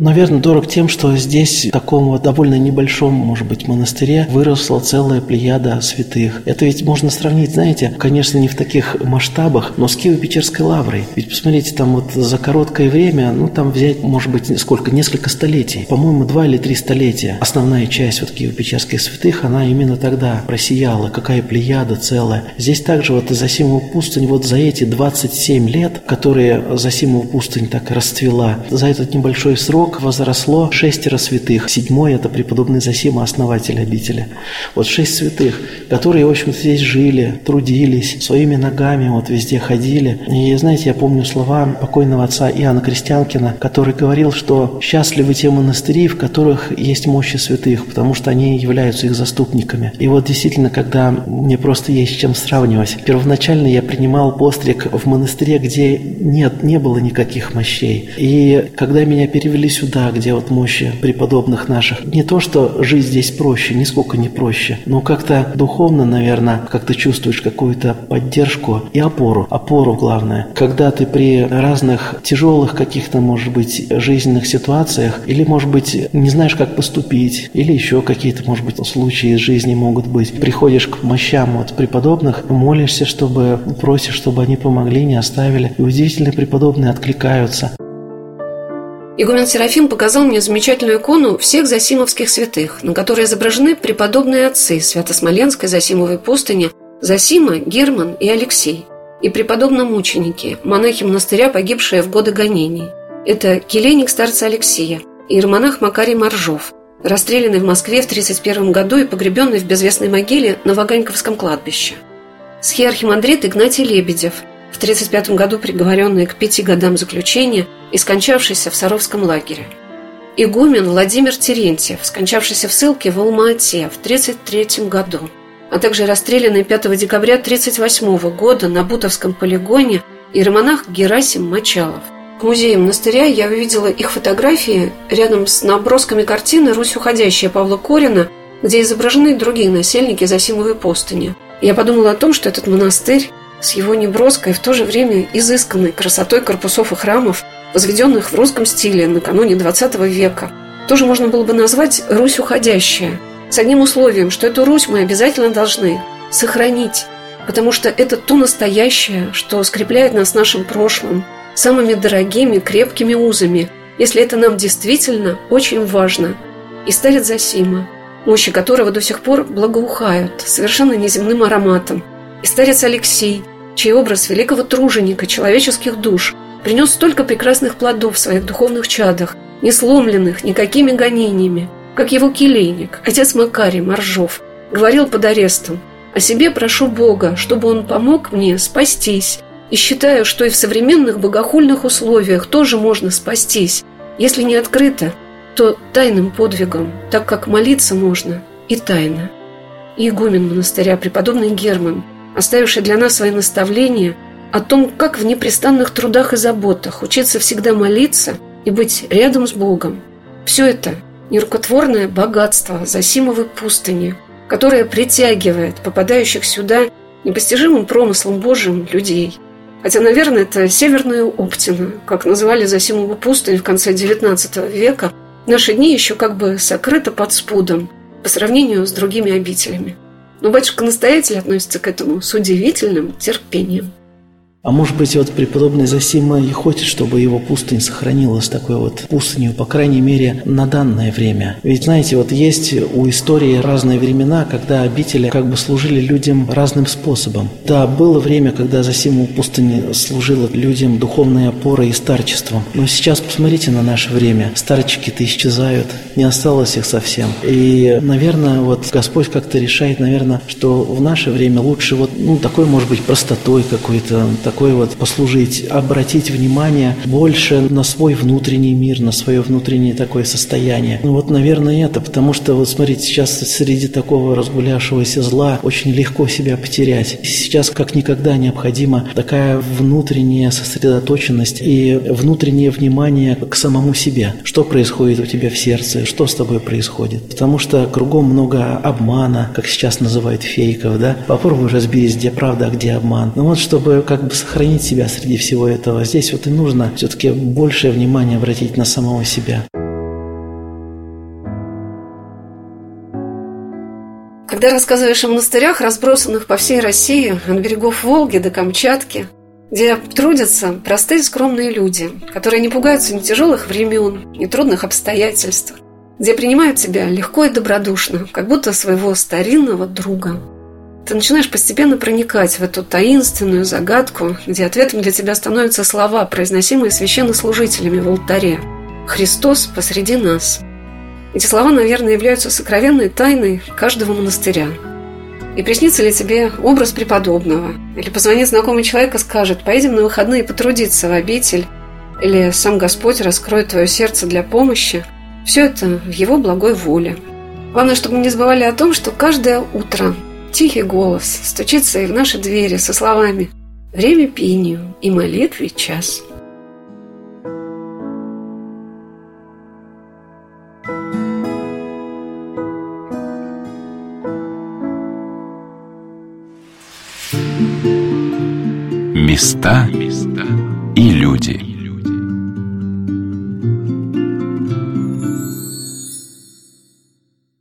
Наверное, дорог тем, что здесь, в таком вот довольно небольшом, может быть, монастыре, выросла целая плеяда святых. Это ведь можно сравнить, знаете, конечно, не в таких масштабах, но с Киево-Печерской лаврой. Ведь посмотрите, там вот за короткое время, ну там взять, может быть, сколько, несколько столетий. По-моему, два или три столетия. Основная часть вот Киево-Печерских святых, она именно тогда просияла. Какая плеяда целая. Здесь также вот Засимову пустынь, вот за эти 27 лет, которые Засимову пустынь так расцвела, за этот небольшой срок срок возросло шестеро святых. Седьмой – это преподобный Засима, основатель обители. Вот шесть святых, которые, в общем-то, здесь жили, трудились, своими ногами вот везде ходили. И, знаете, я помню слова покойного отца Иоанна Крестьянкина, который говорил, что счастливы те монастыри, в которых есть мощи святых, потому что они являются их заступниками. И вот действительно, когда мне просто есть с чем сравнивать. Первоначально я принимал постриг в монастыре, где нет, не было никаких мощей. И когда меня перевели сюда, где вот мощи преподобных наших. Не то, что жизнь здесь проще, нисколько не проще, но как-то духовно, наверное, как то чувствуешь какую-то поддержку и опору. Опору главное. Когда ты при разных тяжелых каких-то, может быть, жизненных ситуациях, или, может быть, не знаешь, как поступить, или еще какие-то, может быть, случаи из жизни могут быть. Приходишь к мощам вот преподобных, молишься, чтобы, просишь, чтобы они помогли, не оставили. И удивительные преподобные откликаются. Игумен Серафим показал мне замечательную икону всех засимовских святых, на которой изображены преподобные отцы Свято-Смоленской Засимовой пустыни Засима, Герман и Алексей, и преподобно-мученики, монахи монастыря, погибшие в годы гонений. Это келейник старца Алексея и иеромонах Макарий Моржов, расстрелянный в Москве в 1931 году и погребенный в безвестной могиле на Ваганьковском кладбище. Схиархимандрит Игнатий Лебедев – в 1935 году приговоренный к пяти годам заключения и скончавшийся в Саровском лагере. Игумен Владимир Терентьев, скончавшийся в ссылке в Алма-Ате в 1933 году, а также расстрелянный 5 декабря 1938 года на Бутовском полигоне иеромонах Герасим Мочалов. В музее монастыря я увидела их фотографии рядом с набросками картины «Русь уходящая» Павла Корина, где изображены другие насельники Засимовой пустыни. Я подумала о том, что этот монастырь с его неброской, в то же время изысканной красотой корпусов и храмов, возведенных в русском стиле накануне XX века, тоже можно было бы назвать «Русь уходящая», с одним условием, что эту Русь мы обязательно должны сохранить, потому что это то настоящее, что скрепляет нас нашим прошлым, самыми дорогими, крепкими узами, если это нам действительно очень важно. И старец Засима, мощи которого до сих пор благоухают совершенно неземным ароматом, и старец Алексей, чей образ великого труженика человеческих душ принес столько прекрасных плодов в своих духовных чадах, не сломленных никакими гонениями, как его келейник, отец Макарий Моржов, говорил под арестом «О себе прошу Бога, чтобы он помог мне спастись, и считаю, что и в современных богохульных условиях тоже можно спастись, если не открыто, то тайным подвигом, так как молиться можно и тайно». игумен монастыря преподобный Герман – оставивший для нас свои наставления о том, как в непрестанных трудах и заботах учиться всегда молиться и быть рядом с Богом. Все это нерукотворное богатство Засимовой пустыни, которое притягивает попадающих сюда непостижимым промыслом Божьим людей. Хотя, наверное, это Северная Оптина, как называли Засимову пустынь в конце XIX века, в наши дни еще как бы сокрыто под спудом по сравнению с другими обителями. Но батюшка-настоятель относится к этому с удивительным терпением. А может быть, вот преподобный Засима и хочет, чтобы его пустынь сохранилась такой вот пустынью, по крайней мере, на данное время. Ведь, знаете, вот есть у истории разные времена, когда обители как бы служили людям разным способом. Да, было время, когда Засима пустыни служила людям духовной опорой и старчеством. Но сейчас посмотрите на наше время. Старчики-то исчезают, не осталось их совсем. И, наверное, вот Господь как-то решает, наверное, что в наше время лучше вот, ну, такой, может быть, простотой какой-то, такой вот послужить, обратить внимание больше на свой внутренний мир, на свое внутреннее такое состояние. Ну вот, наверное, это, потому что, вот смотрите, сейчас среди такого разгулявшегося зла очень легко себя потерять. Сейчас как никогда необходима такая внутренняя сосредоточенность и внутреннее внимание к самому себе. Что происходит у тебя в сердце, что с тобой происходит. Потому что кругом много обмана, как сейчас называют фейков, да. Попробуй разберись, где правда, а где обман. Ну вот, чтобы как бы сохранить себя среди всего этого, здесь вот и нужно все-таки большее внимание обратить на самого себя. Когда рассказываешь о монастырях, разбросанных по всей России, от берегов Волги до Камчатки, где трудятся простые скромные люди, которые не пугаются ни тяжелых времен, ни трудных обстоятельств, где принимают тебя легко и добродушно, как будто своего старинного друга. Ты начинаешь постепенно проникать в эту таинственную загадку, где ответом для тебя становятся слова, произносимые священнослужителями в алтаре. «Христос посреди нас». Эти слова, наверное, являются сокровенной тайной каждого монастыря. И приснится ли тебе образ преподобного? Или позвонит знакомый человек и скажет, поедем на выходные потрудиться в обитель? Или сам Господь раскроет твое сердце для помощи? Все это в Его благой воле. Главное, чтобы мы не забывали о том, что каждое утро тихий голос стучится и в наши двери со словами «Время пению и молитве час». Места и люди.